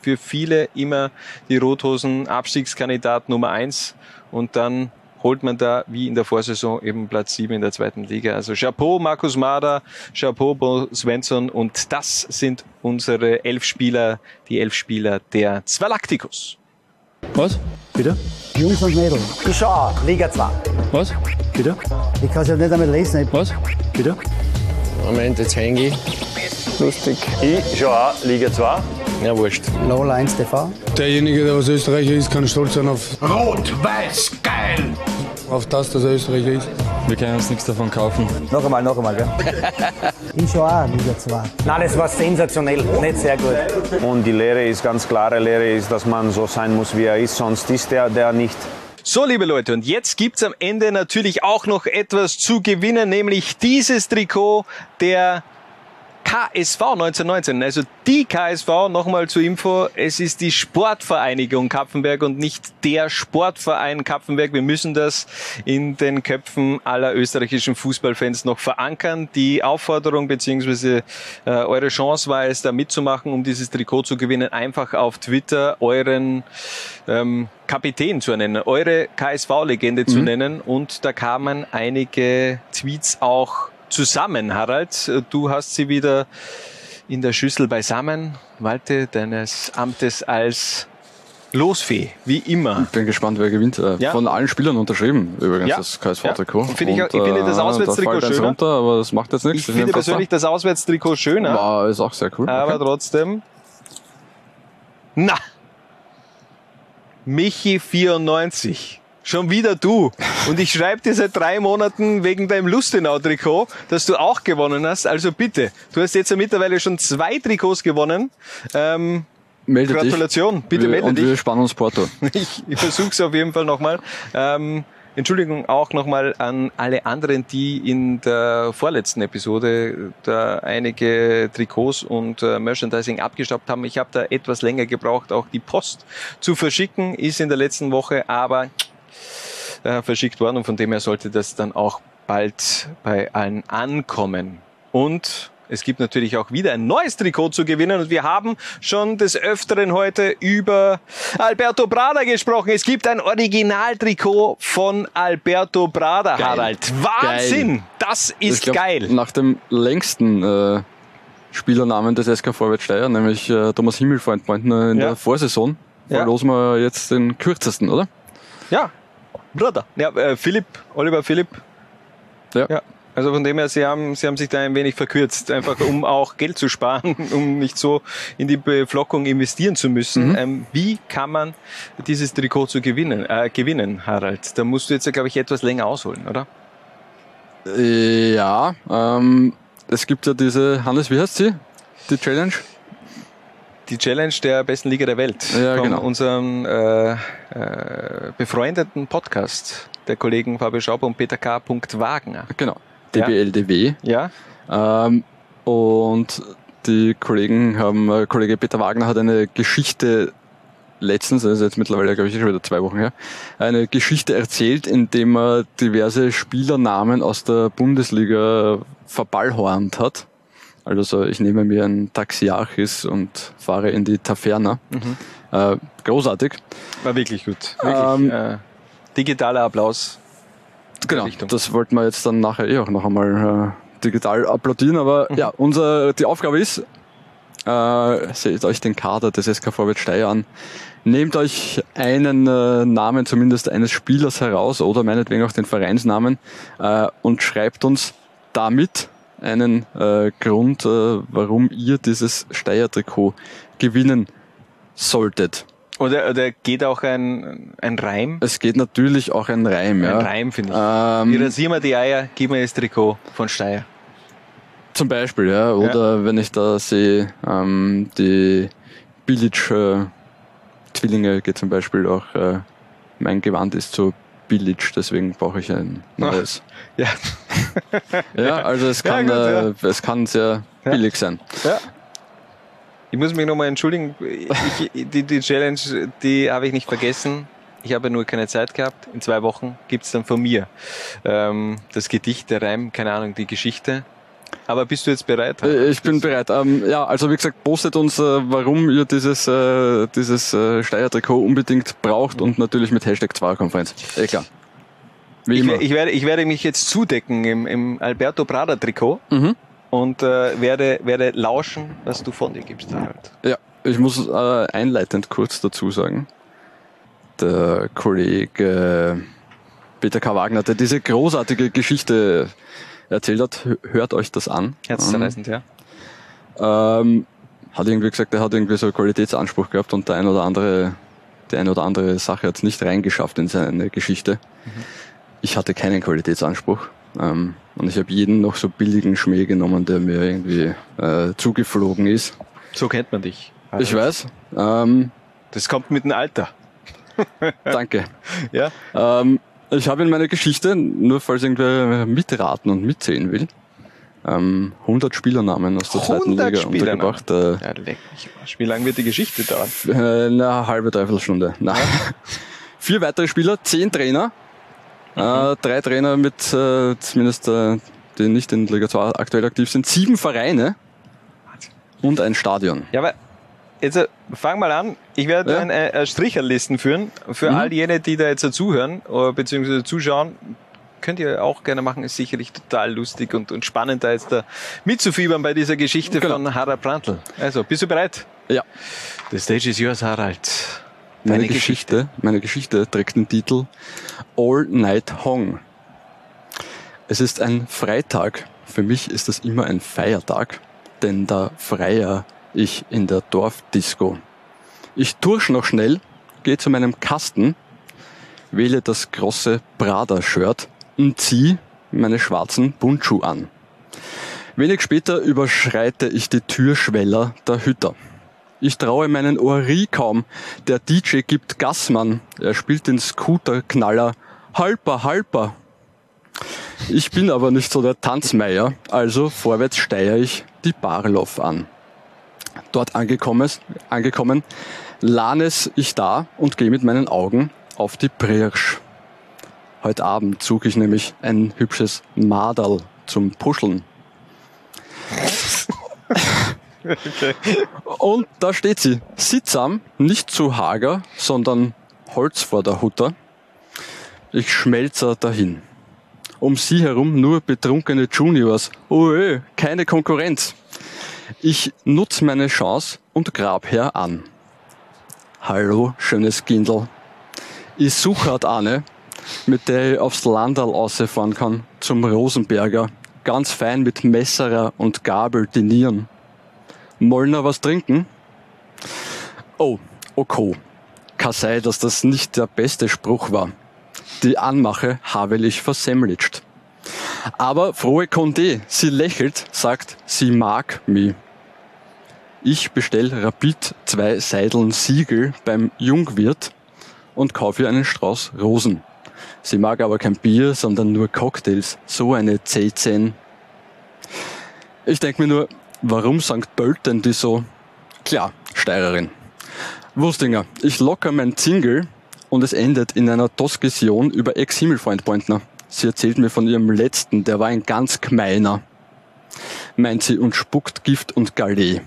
Für viele immer die Rothosen Abstiegskandidat Nummer eins und dann holt man da wie in der Vorsaison eben Platz sieben in der zweiten Liga. Also Chapeau Markus Mader, Chapeau Bo Svensson und das sind unsere elf Spieler, die elf Spieler der Zwalaktikus. Was? Bitte? Jungs und Mädels. Ich schau an, Liga 2. Was? Bitte? Ich kann es ja nicht einmal lesen. Was? Bitte? Moment, jetzt hänge ich. Lustig. Ich schau auch Liga 2. Ja, wurscht. 1 TV. Derjenige, der was Österreicher ist, kann stolz sein auf, Rot-Weiß, geil! auf das, dass er Österreicher ist. Wir können uns nichts davon kaufen. Noch einmal, noch einmal, gell? Ich schau auch Liga 2. Nein, das war sensationell. Nicht sehr gut. Und die Lehre ist ganz klare Lehre ist, dass man so sein muss, wie er ist. Sonst ist er der nicht. So, liebe Leute, und jetzt gibt's am Ende natürlich auch noch etwas zu gewinnen, nämlich dieses Trikot der KSV 1919. Also die KSV, nochmal zur Info, es ist die Sportvereinigung Kapfenberg und nicht der Sportverein Kapfenberg. Wir müssen das in den Köpfen aller österreichischen Fußballfans noch verankern. Die Aufforderung beziehungsweise äh, eure Chance war es, da mitzumachen, um dieses Trikot zu gewinnen. Einfach auf Twitter euren ähm, Kapitän zu nennen, eure KSV-Legende zu nennen. Und da kamen einige Tweets auch zusammen, Harald. Du hast sie wieder in der Schüssel beisammen. Walte deines Amtes als Losfee, wie immer. Ich bin gespannt, wer gewinnt. Äh, Ja. Von allen Spielern unterschrieben, übrigens, Ja. das KSV-Trikot. Ja. Finde ich ich finde das äh, Auswärtstrikot da schöner. runter, aber das macht jetzt nichts. Ich Das finde persönlich das Auswärtstrikot schöner, War, ist auch sehr cool. aber Okay. trotzdem. Na! Michi94. Schon wieder du. Und ich schreibe dir seit drei Monaten wegen deinem Lustenau-Trikot, dass du auch gewonnen hast. Also bitte, du hast jetzt ja mittlerweile schon zwei Trikots gewonnen. Ähm, Melde dich. Gratulation, bitte wir, melde Und dich. wir spannen uns Porto. Ich, ich versuche es auf jeden Fall nochmal. Ähm, Entschuldigung auch nochmal an alle anderen, die in der vorletzten Episode da einige Trikots und äh, Merchandising abgestaubt haben. Ich habe da etwas länger gebraucht, auch die Post zu verschicken, ist in der letzten Woche aber äh, verschickt worden und von dem her sollte das dann auch bald bei allen ankommen. Und es gibt natürlich auch wieder ein neues Trikot zu gewinnen und wir haben schon des Öfteren heute über Alberto Brada gesprochen. Es gibt ein Originaltrikot von Alberto Brada, Geil. Harald. Wahnsinn! Geil. Das Ich ist glaub, geil. Nach dem längsten äh, Spielernamen des SK Vorwärts Steyr, nämlich äh, Thomas Himmelfreund Pointner in Ja. der Vorsaison, Ja. verlosen wir jetzt den kürzesten, oder? Ja, Brada. Ja, äh, Philipp, Oliver Philipp. Ja. ja. Also von dem her, Sie haben, Sie haben sich da ein wenig verkürzt, einfach um auch Geld zu sparen, um nicht so in die Beflockung investieren zu müssen. Mhm. Ähm, wie kann man dieses Trikot zu gewinnen, äh, gewinnen, Harald? Da musst du jetzt, glaube ich, etwas länger ausholen, oder? Äh, Ja, ähm, es gibt ja diese, Hannes, wie heißt sie? Die Challenge? Die Challenge der besten Liga der Welt. Ja, von genau. unserem äh, äh, befreundeten Podcast der Kollegen Fabio Schauber und Peter K. Wagner. Genau. DBLDW. Ja? Ähm, und die Kollegen haben, äh, Kollege Peter Wagner hat eine Geschichte letztens, also jetzt mittlerweile glaube ich schon wieder zwei Wochen her, eine Geschichte erzählt, in dem er diverse Spielernamen aus der Bundesliga verballhornt hat. Also so, ich nehme mir ein Taxiarchis und fahre in die Taverna. Mhm. Äh, großartig. War wirklich gut. Wirklich, Ähm, äh, digitaler Applaus. Genau, Richtung. das wollten wir jetzt dann nachher eh auch noch einmal äh, digital applaudieren. Aber ja, unser, die Aufgabe ist, äh, seht euch den Kader des SK Vorwärts Steyr an. Nehmt euch einen äh, Namen zumindest eines Spielers heraus oder meinetwegen auch den Vereinsnamen äh, und schreibt uns damit einen äh, Grund, äh, warum ihr dieses Steyr-Trikot gewinnen solltet. Oder, oder geht auch ein, ein Reim? Es geht natürlich auch ein Reim. ja. Ein Reim, finde ich. Ähm, Wir rasieren wir die Eier, gib mir das Trikot von Steyr. Zum Beispiel, ja. Oder wenn ich da sehe, ähm, die Billig äh, Zwillinge geht zum Beispiel auch, äh, mein Gewand ist so billig, deswegen brauche ich ein neues. Ja. Ja, also es Ja, kann, gut, ja. äh, es kann sehr billig sein. Ja. Ich muss mich nochmal entschuldigen. Ich, die, die Challenge, die habe ich nicht vergessen. Ich habe nur keine Zeit gehabt. In zwei Wochen gibt's dann von mir ähm, das Gedicht, der Reim, keine Ahnung, die Geschichte. Aber bist du jetzt bereit? Äh, Ich bin bereit. Ähm, ja, also wie gesagt, postet uns, äh, warum ihr dieses, äh, dieses äh, Steier-Trikot unbedingt braucht und natürlich mit Hashtag Zweierkonferenz. Eh klar. Wie Ich, ich, werde, ich werde mich jetzt zudecken im, im Alberto Prada Trikot Mhm. und äh, werde, werde lauschen, was du von dir gibst, Harald. Ja, ich muss äh, einleitend kurz dazu sagen. Der Kollege Peter K. Wagner, der diese großartige Geschichte erzählt hat, hö- hört euch das an. Herzzerreißend, ja. Ähm, hat irgendwie gesagt, er hat irgendwie so einen Qualitätsanspruch gehabt und der ein oder andere, die eine oder andere Sache hat es nicht reingeschafft in seine Geschichte. Ich hatte keinen Qualitätsanspruch. Ähm, und ich habe jeden noch so billigen Schmäh genommen, der mir irgendwie äh, zugeflogen ist. So kennt man dich. Ich weiß. Ähm, Das kommt mit dem Alter. danke. Ja. Ähm, ich habe in meiner Geschichte, nur falls irgendwer mitraten und mitzählen will, ähm, 100 Spielernamen aus der zweiten 100 Liga untergebracht. Äh, Ja. Wie lange wird die Geschichte dauern? Äh, eine halbe, dreiviertel Stunde. Nein. Vier weitere Spieler, zehn Trainer. Äh, drei Trainer mit, äh, zumindest, äh, die nicht in Liga 2 aktuell aktiv sind. Sieben Vereine und ein Stadion. Ja, aber jetzt äh, fang mal an. Ich werde Ja. ein, äh, ein Stricherlisten führen für Mhm. all jene, die da jetzt zuhören oder beziehungsweise zuschauen. Könnt ihr auch gerne machen, ist sicherlich total lustig und, und spannend, da jetzt da mitzufiebern bei dieser Geschichte Genau. von Harald Brandl. Also, bist du bereit? Ja. The stage is yours, Harald. Meine Deine Geschichte, meine Geschichte trägt den Titel All Night Hong. Es ist ein Freitag. Für mich ist das immer ein Feiertag, denn da freier ich in der Dorfdisco. Ich tursch noch schnell, gehe zu meinem Kasten, wähle das große Prada-Shirt und ziehe meine schwarzen Bundschuh an. Wenig später überschreite ich die Türschweller der Hütter. Ich traue meinen Ohrrie kaum. Der DJ gibt Gassmann. Er spielt den Scooterknaller. Halper, halper. Ich bin aber nicht so der Tanzmeier, also vorwärts steier ich die Barloff an. Dort angekommen, angekommen lahnes ich da und gehe mit meinen Augen auf die Pirsch. Heute Abend suche ich nämlich ein hübsches Maderl zum Puscheln. Und da steht sie, sittsam, nicht zu hager, sondern Holz vor der Hutter. Ich schmelze dahin. Um sie herum nur betrunkene Juniors. Oe, keine Konkurrenz. Ich nutz meine Chance und grab her an. Hallo, schönes Kindl. Ich suche halt eine, mit der ich aufs Landal ausfahren kann, zum Rosenberger, ganz fein mit Messerer und Gabel dinieren. Mollner was trinken? Oh, okay. Kann sein, dass das nicht der beste Spruch war. Die Anmache habe ich versemmlitscht. Aber frohe Condé, sie lächelt, sagt, sie mag mich. Ich bestell rapid zwei Seideln Siegel beim Jungwirt und kaufe ihr einen Strauß Rosen. Sie mag aber kein Bier, sondern nur Cocktails. So eine C10. Ich denk mir nur, warum St. Pölten die so? Klar, Steirerin. Wustinger, ich locker mein Single und es endet in einer Diskussion über Ex-Himmelfreund Pointner. Sie erzählt mir von ihrem letzten, der war ein ganz gemeiner. Meint sie und spuckt Gift und Galet.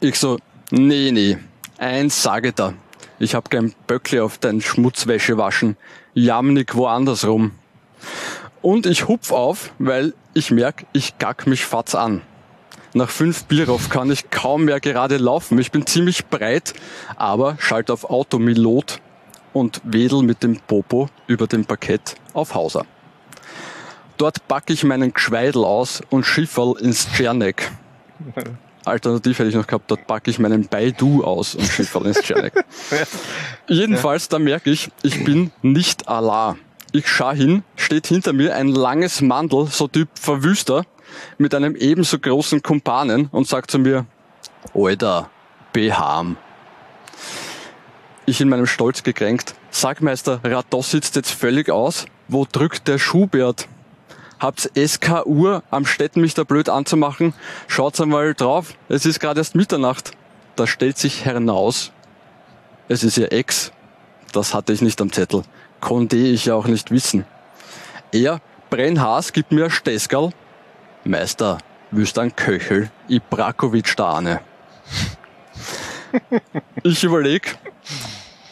Ich so, nee, nee, eins sage da. Ich hab kein Böckli auf dein Schmutzwäsche waschen. Jamnik woanders rum. Und ich hupf auf, weil ich merk, ich gack mich fatz an. Nach fünf Bierhoff kann ich kaum mehr gerade laufen. Ich bin ziemlich breit, aber schalt auf Automilot und wedel mit dem Popo über dem Parkett auf Hauser. Dort pack ich meinen Gschweidel aus und schifferl ins Czernek. Alternativ hätte ich noch gehabt, dort packe ich meinen Baidu aus und schifferl ins Czernek. Jedenfalls, da merke ich, ich bin nicht Allah. Ich schau hin, steht hinter mir ein langes Mandel, so Typ Verwüster, mit einem ebenso großen Kumpanen und sagt zu mir, Alter, beham. Ich in meinem Stolz gekränkt, sag Meister, Rados sitzt jetzt völlig aus, wo drückt der Schubert? Habt's SK Uhr am Städten mich da blöd anzumachen? Schaut's einmal drauf, es ist gerade erst Mitternacht. Da stellt sich heraus, es ist ihr Ex, das hatte ich nicht am Zettel. Konnte ich ja auch nicht wissen. Er, Brennhaas, gibt mir Steskerl. Meister, wüsst ein Köchel, Ibrakovic da ane. Ich überleg,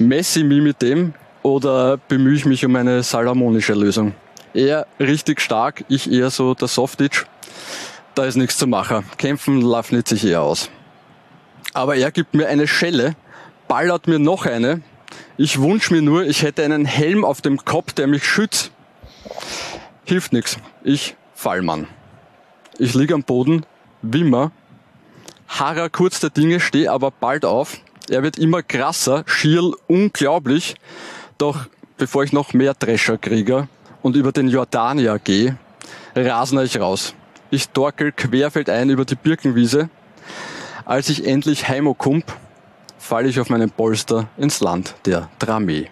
messe ich mich mit dem oder bemühe ich mich um eine salomonische Lösung? Er richtig stark, ich eher so der Softitch. Da ist nichts zu machen. Kämpfen nicht sich eher aus. Aber er gibt mir eine Schelle, ballert mir noch eine. Ich wünsch mir nur, ich hätte einen Helm auf dem Kopf, der mich schützt. Hilft nix. Ich Fallmann. Ich lieg am Boden, wimmer, harrer kurz der Dinge, steh aber bald auf. Er wird immer krasser, schier unglaublich. Doch bevor ich noch mehr Drescher kriege und über den Jordanier gehe, rasner ich raus. Ich torkel querfeldein über die Birkenwiese. Als ich endlich heimokump, falle ich auf meinen Polster ins Land der Dramee.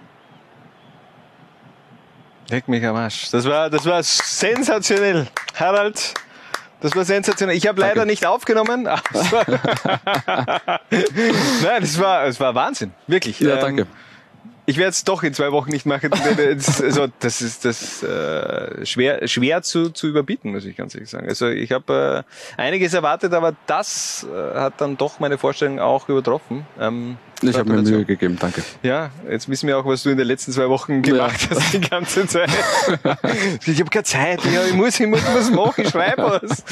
Leck mich am Arsch. Das war, das war sensationell. Harald, das war sensationell. Ich habe leider nicht aufgenommen. Nein, das war, das war Wahnsinn. Wirklich. Ja, Ähm, danke. Ich werde es doch in zwei Wochen nicht machen. Das- Also das ist das äh, schwer schwer zu, zu überbieten, muss ich ganz ehrlich sagen. Also ich habe äh, einiges erwartet, aber das äh, hat dann doch meine Vorstellung auch übertroffen. Ähm, Ich habe mir. Mühe gegeben, danke. Ja, jetzt wissen wir auch, was du in den letzten zwei Wochen gemacht hast, die ganze Zeit. ich habe keine Zeit, ja, ich muss, ich muss was machen, ich schreibe was.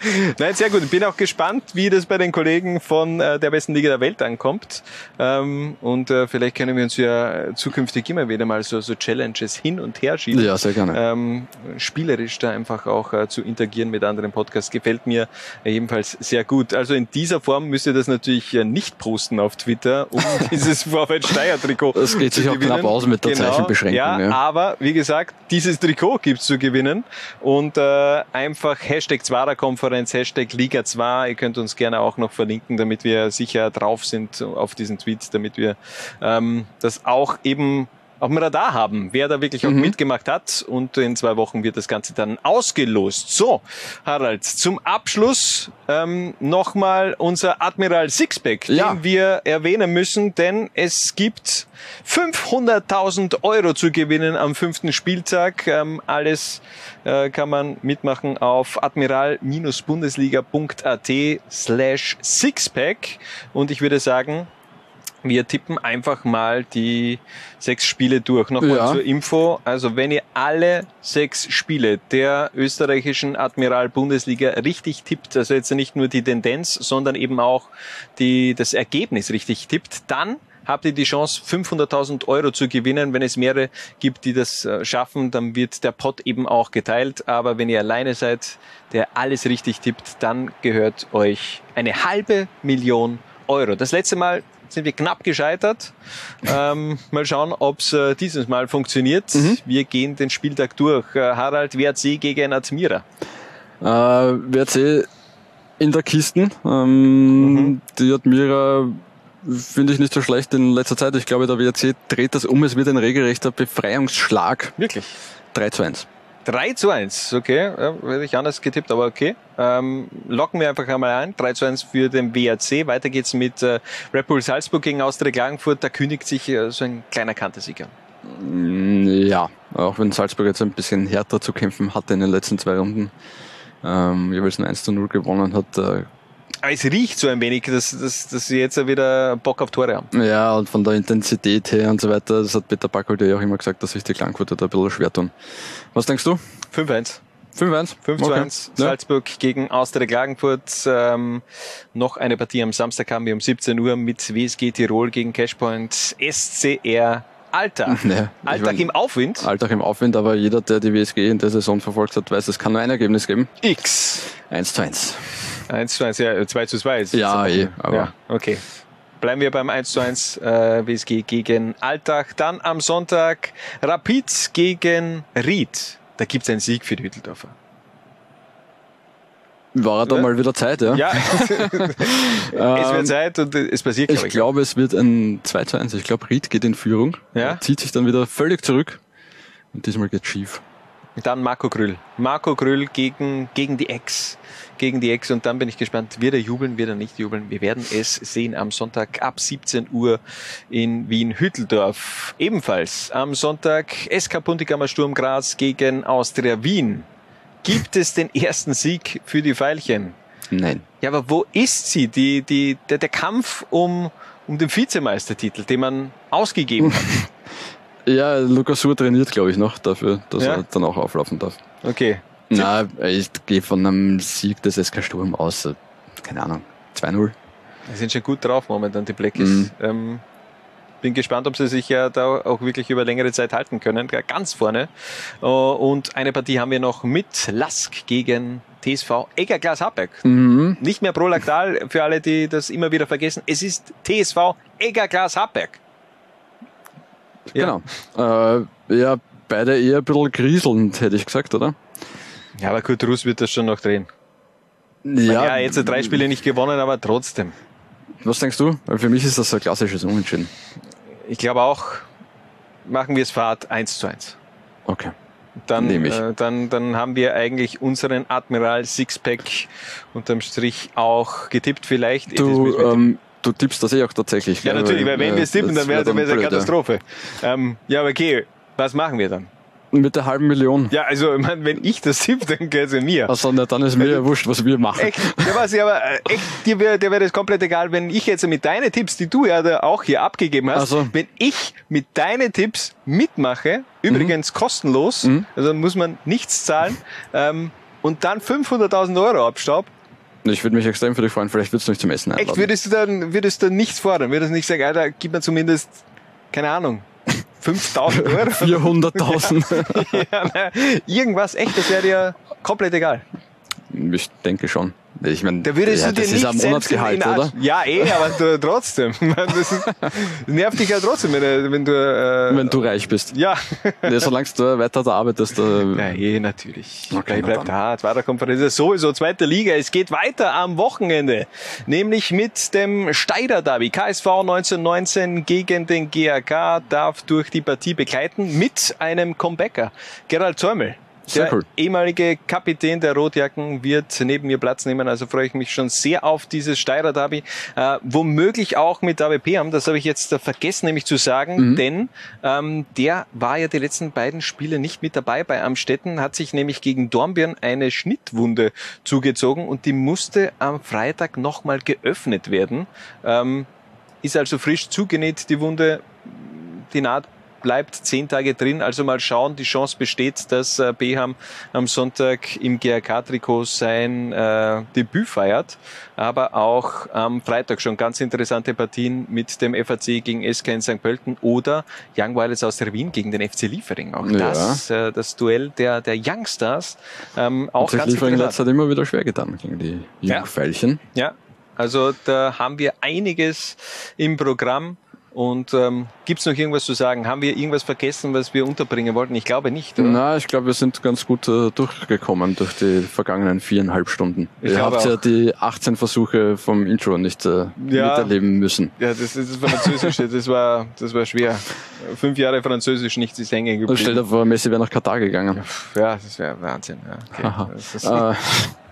Nein, sehr gut. Ich bin auch gespannt, wie das bei den Kollegen von äh, der besten Liga der Welt ankommt. Ähm, und äh, vielleicht können wir uns ja zukünftig immer wieder mal so, so Challenges hin und her schieben. Ja, sehr gerne. Ähm, spielerisch da einfach auch äh, zu interagieren mit anderen Podcasts gefällt mir ebenfalls sehr gut. Also in dieser Form müsst ihr das natürlich nicht posten auf Twitter, um dieses Vorwärts-Steier-Trikot Das geht zu sich auch gewinnen. knapp aus mit der Genau, Zeichenbeschränkung, Ja, ja. aber wie gesagt, dieses Trikot gibt's zu gewinnen und äh, einfach Hashtag Zwarer-Konferenz, Hashtag Liga 2. Ihr könnt uns gerne auch noch verlinken, damit wir sicher drauf sind auf diesen Tweet, damit wir ähm, das auch eben auf dem Radar haben, wer da wirklich auch Mhm. mitgemacht hat. Und in zwei Wochen wird das Ganze dann ausgelost. So, Harald, zum Abschluss ähm, nochmal unser Admiral Sixpack, Ja. den wir erwähnen müssen, denn es gibt 500.000 Euro zu gewinnen am fünften Spieltag. Ähm, alles äh, kann man mitmachen auf admiral-bundesliga.at slash Sixpack. Und ich würde sagen, wir tippen einfach mal die sechs Spiele durch. Nochmal Ja. zur Info. Also wenn ihr alle sechs Spiele der österreichischen Admiral Bundesliga richtig tippt, also jetzt nicht nur die Tendenz, sondern eben auch die, das Ergebnis richtig tippt, dann habt ihr die Chance, 500.000 Euro zu gewinnen. Wenn es mehrere gibt, die das äh, schaffen, dann wird der Pot eben auch geteilt. Aber wenn ihr alleine seid, der alles richtig tippt, dann gehört euch eine halbe Million Euro. Das letzte Mal sind wir knapp gescheitert. Ähm, mal schauen, ob es äh, dieses Mal funktioniert. Wir gehen den Spieltag durch. Äh, Harald WRC gegen Admira. Äh, WRC in der Kisten. Ähm, Die Admira finde ich nicht so schlecht in letzter Zeit. Ich glaube, der WRC dreht das um. Es wird ein regelrechter Befreiungsschlag. Wirklich? 3 zu 1. 3 zu 1, okay. Ja, hätte ich anders getippt, aber okay. Ähm, locken wir einfach einmal ein. 3 zu 1 für den WRC. Weiter geht's mit äh, Red Bull Salzburg gegen Austria Klagenfurt. Da kündigt sich äh, so ein kleiner Kantersieg an. Mm, Ja, auch wenn Salzburg jetzt ein bisschen härter zu kämpfen hatte in den letzten zwei Runden. Ähm, jeweils ein 1 zu 0 gewonnen hat. Äh, es riecht so ein wenig, dass, dass, dass sie jetzt wieder Bock auf Tore haben. ja, und von der Intensität her und so weiter, das hat Peter Backholt ja auch immer gesagt, dass sich die Klangquote da ein bisschen schwer tun. Was denkst du? 5-1. 5-1? 5 zu 1. Salzburg gegen Austria Klagenfurt. Ähm, noch eine Partie am Samstag haben wir um 17 Uhr mit WSG Tirol gegen Cashpoint SCR Alltag. Ja, ich Alltag mein- im Aufwind. Alltag im Aufwind, aber jeder, der die WSG in der Saison verfolgt hat, weiß, es kann nur ein Ergebnis geben. X. 1 zu 1. 1 zu 1, ja, 2 zu 2 ist Ja, eh, aber- ja, okay. Bleiben wir beim 1 zu 1 äh, WSG gegen Alltag. Dann am Sonntag Rapid gegen Ried. Da gibt's einen Sieg für die Hütteldorfer. War da Ja. mal wieder Zeit, ja? Ja, es wird Zeit und es passiert, Ich glaube ich. glaube, es wird ein 2 zu 1. Ich glaube, Ried geht in Führung, Ja. zieht sich dann wieder völlig zurück und diesmal geht schief. Dann Marco Grüll. Marco Grüll gegen, gegen die Ex. Gegen die Ex. Und dann bin ich gespannt, wird er jubeln, wird er nicht jubeln. Wir werden es sehen am Sonntag ab 17 Uhr in Wien-Hütteldorf. Ebenfalls am Sonntag SK Puntigammer Sturm Graz gegen Austria Wien. Gibt es den ersten Sieg für die Veilchen? Nein. Ja, aber wo ist sie? Die, die, der, der Kampf um, um den Vizemeistertitel, den man ausgegeben hat. Ja, Lukas Sur trainiert, glaube ich, noch dafür, dass Ja? er dann auch auflaufen darf. Okay. Na, ich gehe von einem Sieg des SK Sturm aus. Keine Ahnung. 2-0. Die sind schon gut drauf momentan, die Blackies. Mhm. Ähm, bin gespannt, ob sie sich ja da auch wirklich über längere Zeit halten können. Ganz vorne. Äh, Und eine Partie haben wir noch mit Lask gegen TSV Eggerglas Habeck. Mhm. Nicht mehr Prolaktal, für alle, die das immer wieder vergessen. Es ist TSV Eggerglas Habeck. Genau. Äh, ja, beide eher ein bisschen grieselnd, hätte ich gesagt, oder? Ja, aber Kurt Russ wird das schon noch drehen. Ja, ja jetzt drei Spiele nicht gewonnen, aber trotzdem. Was denkst du? Weil für mich ist das ein klassisches Unentschieden. Ich glaube auch, machen wir es Fahrt 1 zu 1. Okay. Dann, äh, dann, dann haben wir eigentlich unseren Admiral Sixpack unterm Strich auch getippt vielleicht. Du, ähm, du tippst das eh auch tatsächlich. ja, natürlich, weil wenn äh, wir es tippen, dann wäre wär es eine. Katastrophe. Ähm, ja, aber okay, was machen wir dann? Mit der halben Million. Ja, also ich mein, wenn ich das tippe, dann geht es ja mir. Also, na, dann ist mir ja wurscht, was wir machen. Echt? Ja, was, ja, aber äh, echt, dir wäre dir wär das komplett egal, wenn ich jetzt mit deinen Tipps, die du ja da auch hier abgegeben hast, Also. wenn ich mit deinen Tipps mitmache, übrigens kostenlos, also muss man nichts zahlen, ähm, und dann 500.000 Euro abstaub, Ich würde mich extrem für dich freuen, vielleicht würdest du mich zum Essen einladen. echt, würdest du dann, würdest du dann nichts fordern, würdest du nicht sagen, Alter, gib mir zumindest, keine Ahnung, 5.000 Euro? 400.000. ja, irgendwas, echt, das wäre dir komplett egal. Ich denke schon. Ich meine, Da würdest ja, du dir das nicht ist in- Monatsgehalt, oder? Ja, eh, aber du, trotzdem. Das, ist, das nervt dich ja trotzdem, wenn, du- wenn du... Äh, Wenn du reich bist. ja. Ja, solange du weiter da arbeitest. Äh, Ja, eh, natürlich. Okay, na bleib dann. da. Zweiter Konferenz ist sowieso zweite Liga. Es geht weiter am Wochenende. Nämlich mit dem Steider Derby. KSV 1919 gegen den GAK darf durch die Partie begleiten mit einem Comebacker. Gerald Zäumel. Sehr der cool. ehemalige Kapitän der Rotjacken wird neben mir Platz nehmen, also freue ich mich schon sehr auf dieses Steirer Derby. Äh, womöglich auch mit AWP haben, das habe ich jetzt äh, vergessen nämlich zu sagen, Mhm. denn ähm, der war ja die letzten beiden Spiele nicht mit dabei bei Amstetten, hat sich nämlich gegen Dornbirn eine Schnittwunde zugezogen und die musste am Freitag nochmal geöffnet werden. Ähm, ist also frisch zugenäht, die Wunde. Die Naht bleibt zehn Tage drin. Also mal schauen, die Chance besteht, dass äh, Beham am Sonntag im GRK-Trikot sein äh, Debüt feiert. Aber auch am Freitag schon ganz interessante Partien mit dem FAC gegen SK in St. Pölten oder Young Violets aus der Wien gegen den FC Liefering. Auch Ja. das, äh, das Duell der, der Youngstars. Ähm, auch Hat sich ganz Liefering in interessant. letzter Zeit immer wieder schwer getan gegen die Ja. Jungfeilchen. Ja, also da haben wir einiges im Programm. Und ähm, gibt es noch irgendwas zu sagen? Haben wir irgendwas vergessen, was wir unterbringen wollten? Ich glaube nicht. Oder? Na, ich glaube, wir sind ganz gut äh, durchgekommen durch die vergangenen viereinhalb Stunden. Ich Ihr habt ja auch. die 18 Versuche vom Intro nicht äh, Ja. miterleben müssen. Ja, das ist das Französische, das war, das war schwer. Fünf Jahre Französisch, nichts ist hängen Und stell dir geblieben. vor, Messi wäre nach Katar gegangen. Ja, das wäre Wahnsinn. Ja, okay. Das ist, Äh,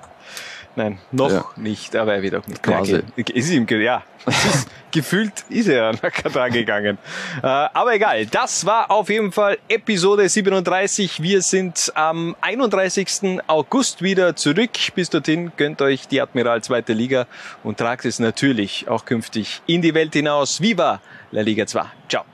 nein, noch ja. nicht, aber er wird auch nicht. Quasi. Ist ihm, ja. Ist, gefühlt ist er nach Katar gegangen. Äh, aber egal, das war auf jeden Fall Episode 37. Wir sind am 31. August wieder zurück. Bis dorthin gönnt euch die Admiral zweite Liga und tragt es natürlich auch künftig in die Welt hinaus. Viva La Liga 2. Ciao. Ciao.